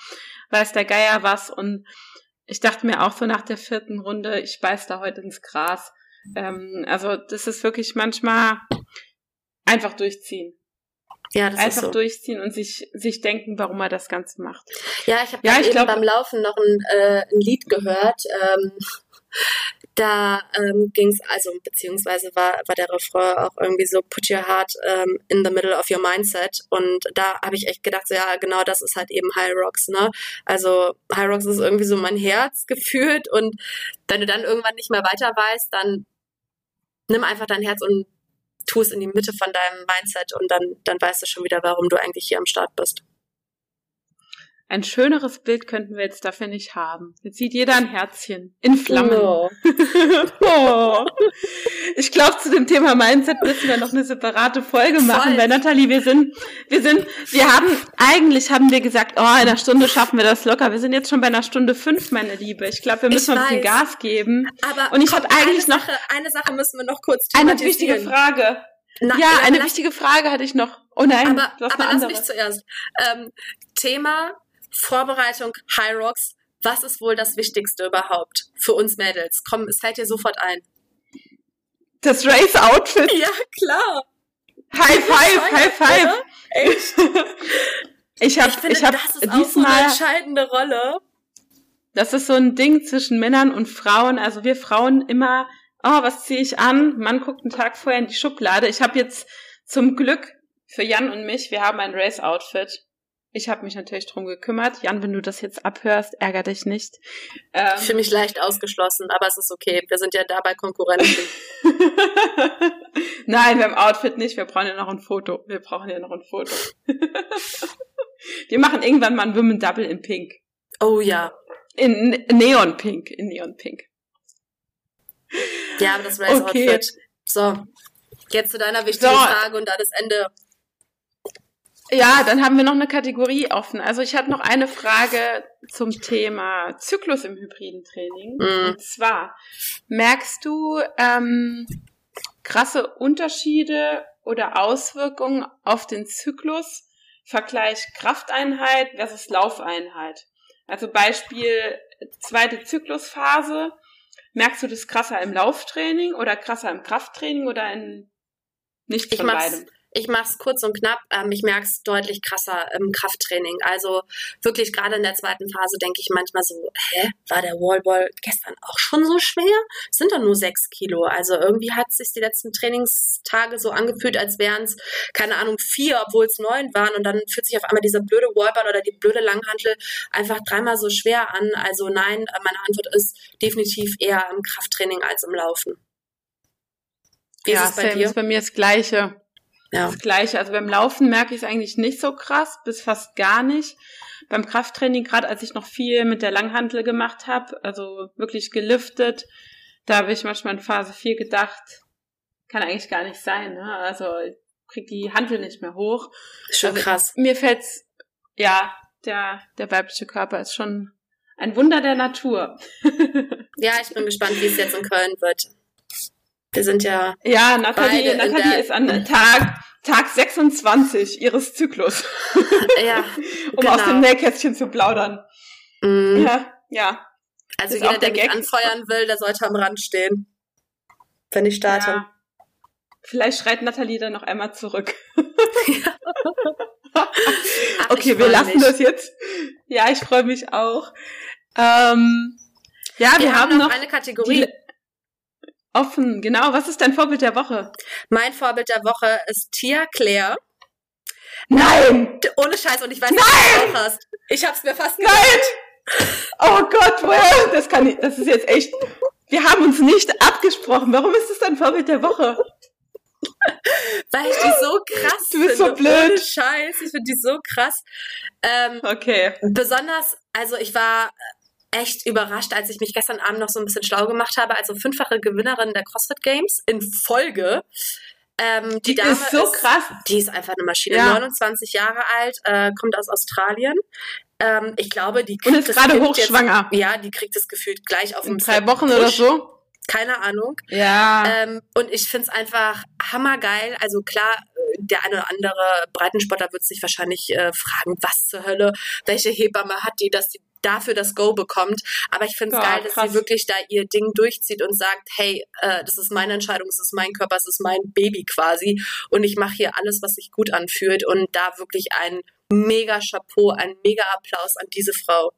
[SPEAKER 1] weiß der Geier was. Und ich dachte mir auch so nach der vierten Runde, ich beiß da heute ins Gras. Ähm, also das ist wirklich manchmal einfach durchziehen. Ja, das Einfach ist so. durchziehen und sich, sich denken, warum er das Ganze macht.
[SPEAKER 2] Ja, ich habe ja, eben glaub, beim Laufen noch ein, äh, ein Lied gehört. Ähm, [laughs] da ähm, ging es, also beziehungsweise war, war der Refrain auch irgendwie so, put your heart um, in the middle of your mindset. Und da habe ich echt gedacht, so, ja, genau das ist halt eben High Rocks, ne? Also High Rocks ist irgendwie so mein Herz [laughs] gefühlt und wenn du dann irgendwann nicht mehr weiter weißt, dann nimm einfach dein Herz und tu es in die Mitte von deinem Mindset und dann, dann weißt du schon wieder, warum du eigentlich hier am Start bist.
[SPEAKER 1] Ein schöneres Bild könnten wir jetzt dafür nicht haben. Jetzt sieht jeder ein Herzchen in Flammen. Oh. [laughs] oh. Ich glaube, zu dem Thema Mindset müssen wir noch eine separate Folge machen, Voll. weil Nathalie, wir sind, wir sind, wir haben, eigentlich haben wir gesagt, oh, in einer Stunde schaffen wir das locker. Wir sind jetzt schon bei einer Stunde fünf, meine Liebe. Ich glaube, wir müssen ein bisschen Gas geben.
[SPEAKER 2] Aber und ich habe eigentlich eine Sache, noch eine Sache müssen wir noch kurz
[SPEAKER 1] Eine wichtige Frage. Na, ja, ja, eine wichtige Frage hatte ich noch. Oh nein,
[SPEAKER 2] aber, aber lass mich zuerst. Ähm, Thema Vorbereitung High Rocks. Was ist wohl das Wichtigste überhaupt für uns Mädels? Komm, es fällt dir sofort ein.
[SPEAKER 1] Das Race-Outfit.
[SPEAKER 2] Ja, klar.
[SPEAKER 1] High five, high five.
[SPEAKER 2] Echt?
[SPEAKER 1] ich [laughs] habe, ich, finde, ich habe diesmal
[SPEAKER 2] so eine entscheidende Rolle.
[SPEAKER 1] Das ist so ein Ding zwischen Männern und Frauen. Also wir Frauen immer, oh, was ziehe ich an? Man guckt einen Tag vorher in die Schublade. Ich habe jetzt zum Glück für Jan und mich, wir haben ein Race-Outfit. Ich habe mich natürlich drum gekümmert. Jan, wenn du das jetzt abhörst, ärger dich nicht.
[SPEAKER 2] Ähm, ich fühle mich leicht ausgeschlossen, aber es ist okay. Wir sind ja dabei Konkurrenten. [laughs]
[SPEAKER 1] Nein, beim Outfit nicht. Wir brauchen ja noch ein Foto. Wir brauchen ja noch ein Foto. [laughs] Wir machen irgendwann mal ein Women Double in Pink.
[SPEAKER 2] Oh ja.
[SPEAKER 1] In Neon Pink. In Neon Pink.
[SPEAKER 2] Ja, aber das Race okay. Outfit. So. Jetzt zu deiner wichtigen so. Frage und da das Ende
[SPEAKER 1] ja, dann haben wir noch eine Kategorie offen. Also ich hatte noch eine Frage zum Thema Zyklus im hybriden Training. Mhm. Und zwar, merkst du ähm, krasse Unterschiede oder Auswirkungen auf den Zyklus? Vergleich Krafteinheit versus Laufeinheit. Also Beispiel zweite Zyklusphase. Merkst du das krasser im Lauftraining oder krasser im Krafttraining oder in nichts von beidem?
[SPEAKER 2] Ich mache es kurz und knapp. Ähm, ich merke es deutlich krasser im Krafttraining. Also wirklich gerade in der zweiten Phase denke ich manchmal so, hä, war der Wallball gestern auch schon so schwer? Es sind doch nur sechs Kilo. Also irgendwie hat es sich die letzten Trainingstage so angefühlt, als wären es, keine Ahnung, vier, obwohl es neun waren. Und dann fühlt sich auf einmal dieser blöde Wallball oder die blöde Langhantel einfach dreimal so schwer an. Also nein, meine Antwort ist definitiv eher im Krafttraining als im Laufen.
[SPEAKER 1] Wie ja, ist es bei dir? ist bei mir das Gleiche ja. das Gleiche. Also beim Laufen merke ich es eigentlich nicht so krass, bis fast gar nicht. Beim Krafttraining, gerade als ich noch viel mit der Langhantel gemacht habe, also wirklich geliftet, da habe ich manchmal in Phase 4 gedacht, kann eigentlich gar nicht sein. Ne? Also krieg die Hantel nicht mehr hoch.
[SPEAKER 2] Schon also, krass.
[SPEAKER 1] Mir fällt's, ja, der, der weibliche Körper ist schon ein Wunder der Natur. [laughs]
[SPEAKER 2] ja, ich bin gespannt, wie es jetzt in Köln wird. Wir sind ja.
[SPEAKER 1] Ja, Nathalie, Nathalie ist an Tag, Tag 26 ihres Zyklus. [laughs]
[SPEAKER 2] Ja. [laughs]
[SPEAKER 1] um genau. aus dem Nähkästchen zu plaudern.
[SPEAKER 2] Mm.
[SPEAKER 1] Ja, ja.
[SPEAKER 2] Also jeder, der, der mich anfeuern will, der sollte am Rand stehen. Wenn ich starte. Ja.
[SPEAKER 1] Vielleicht schreit Nathalie dann noch einmal zurück. [laughs] Ja. okay, wir lassen mich. das jetzt. Ja, ich freue mich auch. Ähm, ja, wir, wir haben, haben, noch eine
[SPEAKER 2] Kategorie.
[SPEAKER 1] Offen, genau. Was ist dein Vorbild der Woche?
[SPEAKER 2] Mein Vorbild der Woche ist Tia Claire.
[SPEAKER 1] Nein!
[SPEAKER 2] Ohne Scheiß, und ich weiß nicht, was du auch hast. Ich hab's mir fast
[SPEAKER 1] gedacht. Nein! Oh Gott, woher? Das kann ich, das ist jetzt echt. Wir haben uns nicht abgesprochen. Warum ist das dein Vorbild der Woche?
[SPEAKER 2] Weil ich die so krass
[SPEAKER 1] du bist
[SPEAKER 2] finde.
[SPEAKER 1] So blöd.
[SPEAKER 2] Ohne Scheiß, ich finde die so krass. Ähm,
[SPEAKER 1] okay.
[SPEAKER 2] Besonders, also ich war echt überrascht, als ich mich gestern Abend noch so ein bisschen schlau gemacht habe. Also fünffache Gewinnerin der CrossFit Games in Folge. Ähm, die,
[SPEAKER 1] die
[SPEAKER 2] Dame
[SPEAKER 1] ist so
[SPEAKER 2] ist,
[SPEAKER 1] krass.
[SPEAKER 2] Die ist einfach eine Maschine.
[SPEAKER 1] Ja.
[SPEAKER 2] 29 Jahre alt, äh, kommt aus Australien. Ähm, ich glaube, die
[SPEAKER 1] Und
[SPEAKER 2] kriegt
[SPEAKER 1] ist
[SPEAKER 2] das
[SPEAKER 1] gerade hochschwanger.
[SPEAKER 2] Jetzt, ja, die kriegt es gefühlt gleich auf
[SPEAKER 1] In
[SPEAKER 2] dem
[SPEAKER 1] drei Wochen oder so.
[SPEAKER 2] Keine Ahnung.
[SPEAKER 1] Ja.
[SPEAKER 2] Ähm, und ich finde es einfach hammergeil. Also klar, äh, der eine oder andere Breitensportler wird sich wahrscheinlich äh, fragen, was zur Hölle, welche Hebamme hat die, dass die dafür das Go bekommt. Aber ich finde es
[SPEAKER 1] Ja,
[SPEAKER 2] geil, dass
[SPEAKER 1] krass.
[SPEAKER 2] sie wirklich da ihr Ding durchzieht und sagt, hey, äh, das ist meine Entscheidung, es ist mein Körper, es ist mein Baby quasi. Und ich mache hier alles, was sich gut anfühlt. Und da wirklich ein mega Chapeau, ein mega Applaus an diese Frau.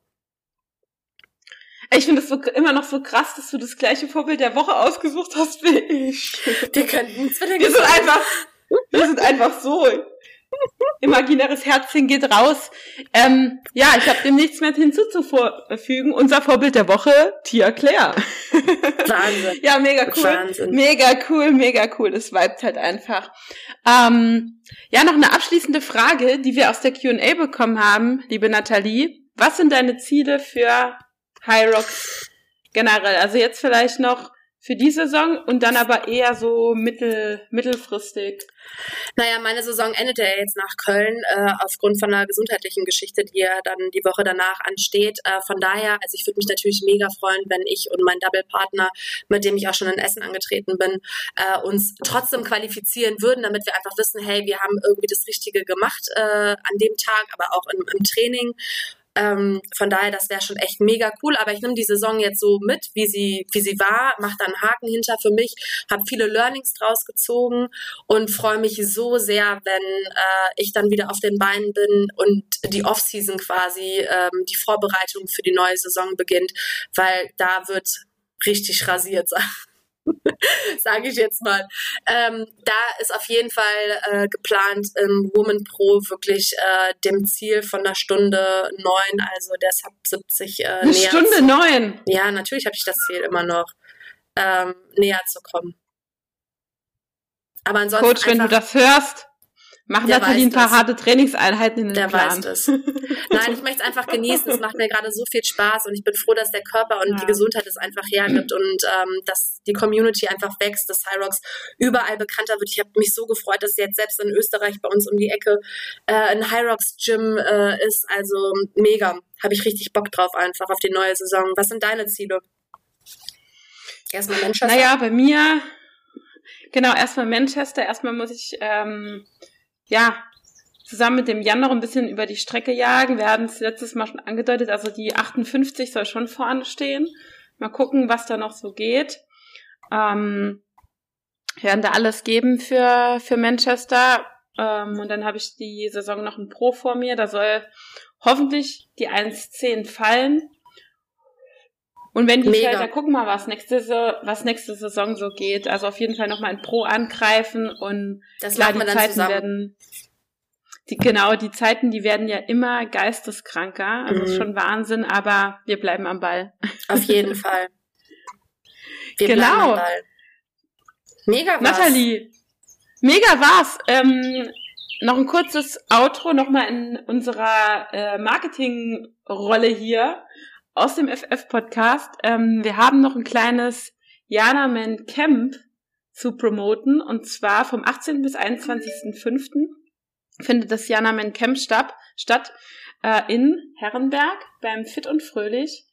[SPEAKER 1] Ich finde es so, immer noch so krass, dass du das gleiche Vorbild der Woche ausgesucht hast wie ich.
[SPEAKER 2] Wir könnten Zwillinge
[SPEAKER 1] Wir sind einfach, wir sind einfach so. Imaginäres Herzchen geht raus. Ähm, ja, ich habe dem nichts mehr hinzuzufügen. Unser Vorbild der Woche, Tia Claire. [laughs]
[SPEAKER 2] Wahnsinn.
[SPEAKER 1] Ja, mega cool.
[SPEAKER 2] Wahnsinn.
[SPEAKER 1] Mega cool, mega cool. Das vibet halt einfach. Ähm, ja, noch eine abschließende Frage, die wir aus der Q&A bekommen haben, liebe Nathalie. Was sind deine Ziele für High Rocks generell? Also jetzt vielleicht noch für die Saison und dann aber eher so mittel, mittelfristig.
[SPEAKER 2] Naja, meine Saison endet ja jetzt nach Köln äh, aufgrund von einer gesundheitlichen Geschichte, die ja dann die Woche danach ansteht. Äh, von daher, also ich würde mich natürlich mega freuen, wenn ich und mein Double-Partner, mit dem ich auch schon in Essen angetreten bin, äh, uns trotzdem qualifizieren würden, damit wir einfach wissen, hey, wir haben irgendwie das Richtige gemacht äh, an dem Tag, aber auch im, im Training. Ähm, von daher, das wäre schon echt mega cool. Aber ich nehme die Saison jetzt so mit, wie sie, wie sie war, mache da einen Haken hinter für mich, habe viele Learnings draus gezogen und freue mich so sehr, wenn äh, ich dann wieder auf den Beinen bin und die Offseason quasi, ähm, die Vorbereitung für die neue Saison beginnt, weil da wird richtig rasiert sein. [laughs] Sage ich jetzt mal. Ähm, da ist auf jeden Fall äh, geplant, im Woman Pro wirklich äh, dem Ziel von einer Stunde neun, also der Sub 70 äh,
[SPEAKER 1] Eine
[SPEAKER 2] näher
[SPEAKER 1] Stunde
[SPEAKER 2] zu,
[SPEAKER 1] neun.
[SPEAKER 2] Ja, natürlich habe ich das Ziel immer noch, ähm, näher zu kommen. Aber ansonsten
[SPEAKER 1] Coach, wenn du
[SPEAKER 2] einfach-
[SPEAKER 1] das hörst, mach
[SPEAKER 2] Der
[SPEAKER 1] Nathalie ein paar
[SPEAKER 2] das.
[SPEAKER 1] harte Trainingseinheiten in den
[SPEAKER 2] Der
[SPEAKER 1] Plan.
[SPEAKER 2] weiß das. [laughs] Nein, ich möchte es einfach genießen. Es macht mir gerade so viel Spaß und ich bin froh, dass der Körper und
[SPEAKER 1] Ja.
[SPEAKER 2] die Gesundheit es einfach hergibt und ähm, dass die Community einfach wächst, dass Cyrox überall bekannter wird. Ich habe mich so gefreut, dass jetzt selbst in Österreich bei uns um die Ecke äh, ein Hyrox Gym äh, ist. Also mega. Habe ich richtig Bock drauf einfach auf die neue Saison. Was sind deine Ziele? Erstmal Manchester.
[SPEAKER 1] Naja, bei mir, genau, erstmal Manchester. Erstmal muss ich, ähm, ja, zusammen mit dem Jan noch ein bisschen über die Strecke jagen. Wir hatten es letztes Mal schon angedeutet, also die 58 soll schon vorne stehen. Mal gucken, was da noch so geht. Ähm, werden da alles geben für, für Manchester. Ähm, und dann habe ich die Saison noch ein Pro vor mir. Da soll hoffentlich die 1.10 fallen. Und wenn die
[SPEAKER 2] Mega.
[SPEAKER 1] gucken wir mal, was nächste, was nächste Saison so geht. Also auf jeden Fall nochmal ein Pro angreifen und
[SPEAKER 2] das
[SPEAKER 1] klar, die Zeiten
[SPEAKER 2] zusammen.
[SPEAKER 1] werden, die, genau, die Zeiten, die werden ja immer geisteskranker. Also ist
[SPEAKER 2] Mhm.
[SPEAKER 1] schon Wahnsinn, aber wir bleiben am Ball.
[SPEAKER 2] Auf jeden [laughs] Fall. Wir
[SPEAKER 1] Genau.
[SPEAKER 2] bleiben am Ball. Mega was.
[SPEAKER 1] Nathalie, mega war's. Ähm, noch ein kurzes Outro nochmal in unserer äh, Marketingrolle hier aus dem FF-Podcast. Ähm, wir haben noch ein kleines Jana Man Camp zu promoten und zwar vom 18. bis 21.05. findet das Jana Man Camp statt, statt äh, in Herrenberg beim Fit und Fröhlich.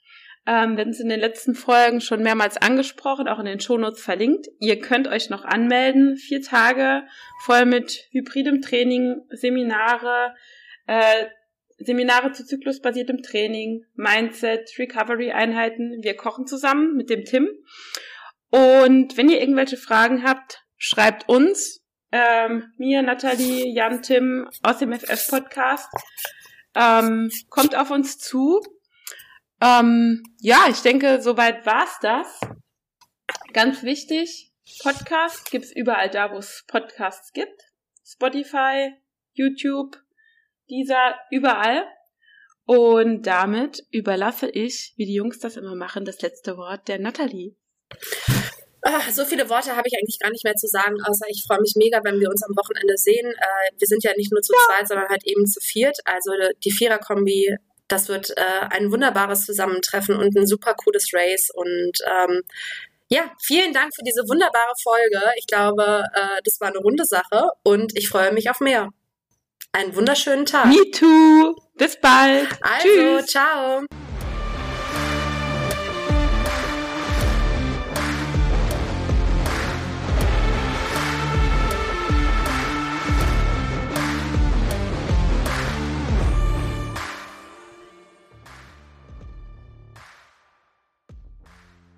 [SPEAKER 1] Ähm, wir haben es in den letzten Folgen schon mehrmals angesprochen, auch in den Shownotes verlinkt. Ihr könnt euch noch anmelden. Vier Tage voll mit hybridem Training, Seminare, äh, Seminare zu zyklusbasiertem Training, Mindset, Recovery-Einheiten. Wir kochen zusammen mit dem Tim. Und wenn ihr irgendwelche Fragen habt, schreibt uns, ähm, mir, Nathalie, Jan, Tim aus dem FF-Podcast. Ähm, kommt auf uns zu. Ähm, ja, ich denke, soweit war's das. Ganz wichtig, Podcast gibt's überall da, wo es Podcasts gibt. Spotify, YouTube, dieser, überall. Und damit überlasse ich, wie die Jungs das immer machen, das letzte Wort der Nathalie.
[SPEAKER 2] Ach, so viele Worte habe ich eigentlich gar nicht mehr zu sagen, außer ich freue mich mega, wenn wir uns am Wochenende sehen. Äh, wir sind ja nicht nur zu ja. zweit, sondern halt eben zu viert. Also die Vierer-Kombi, das wird äh, ein wunderbares Zusammentreffen und ein super cooles Race. Und ähm, ja, vielen Dank für diese wunderbare Folge. Ich glaube, äh, das war eine runde Sache und ich freue mich auf mehr. Einen wunderschönen Tag.
[SPEAKER 1] Me too. Bis bald.
[SPEAKER 2] Also, Tschüss. ciao.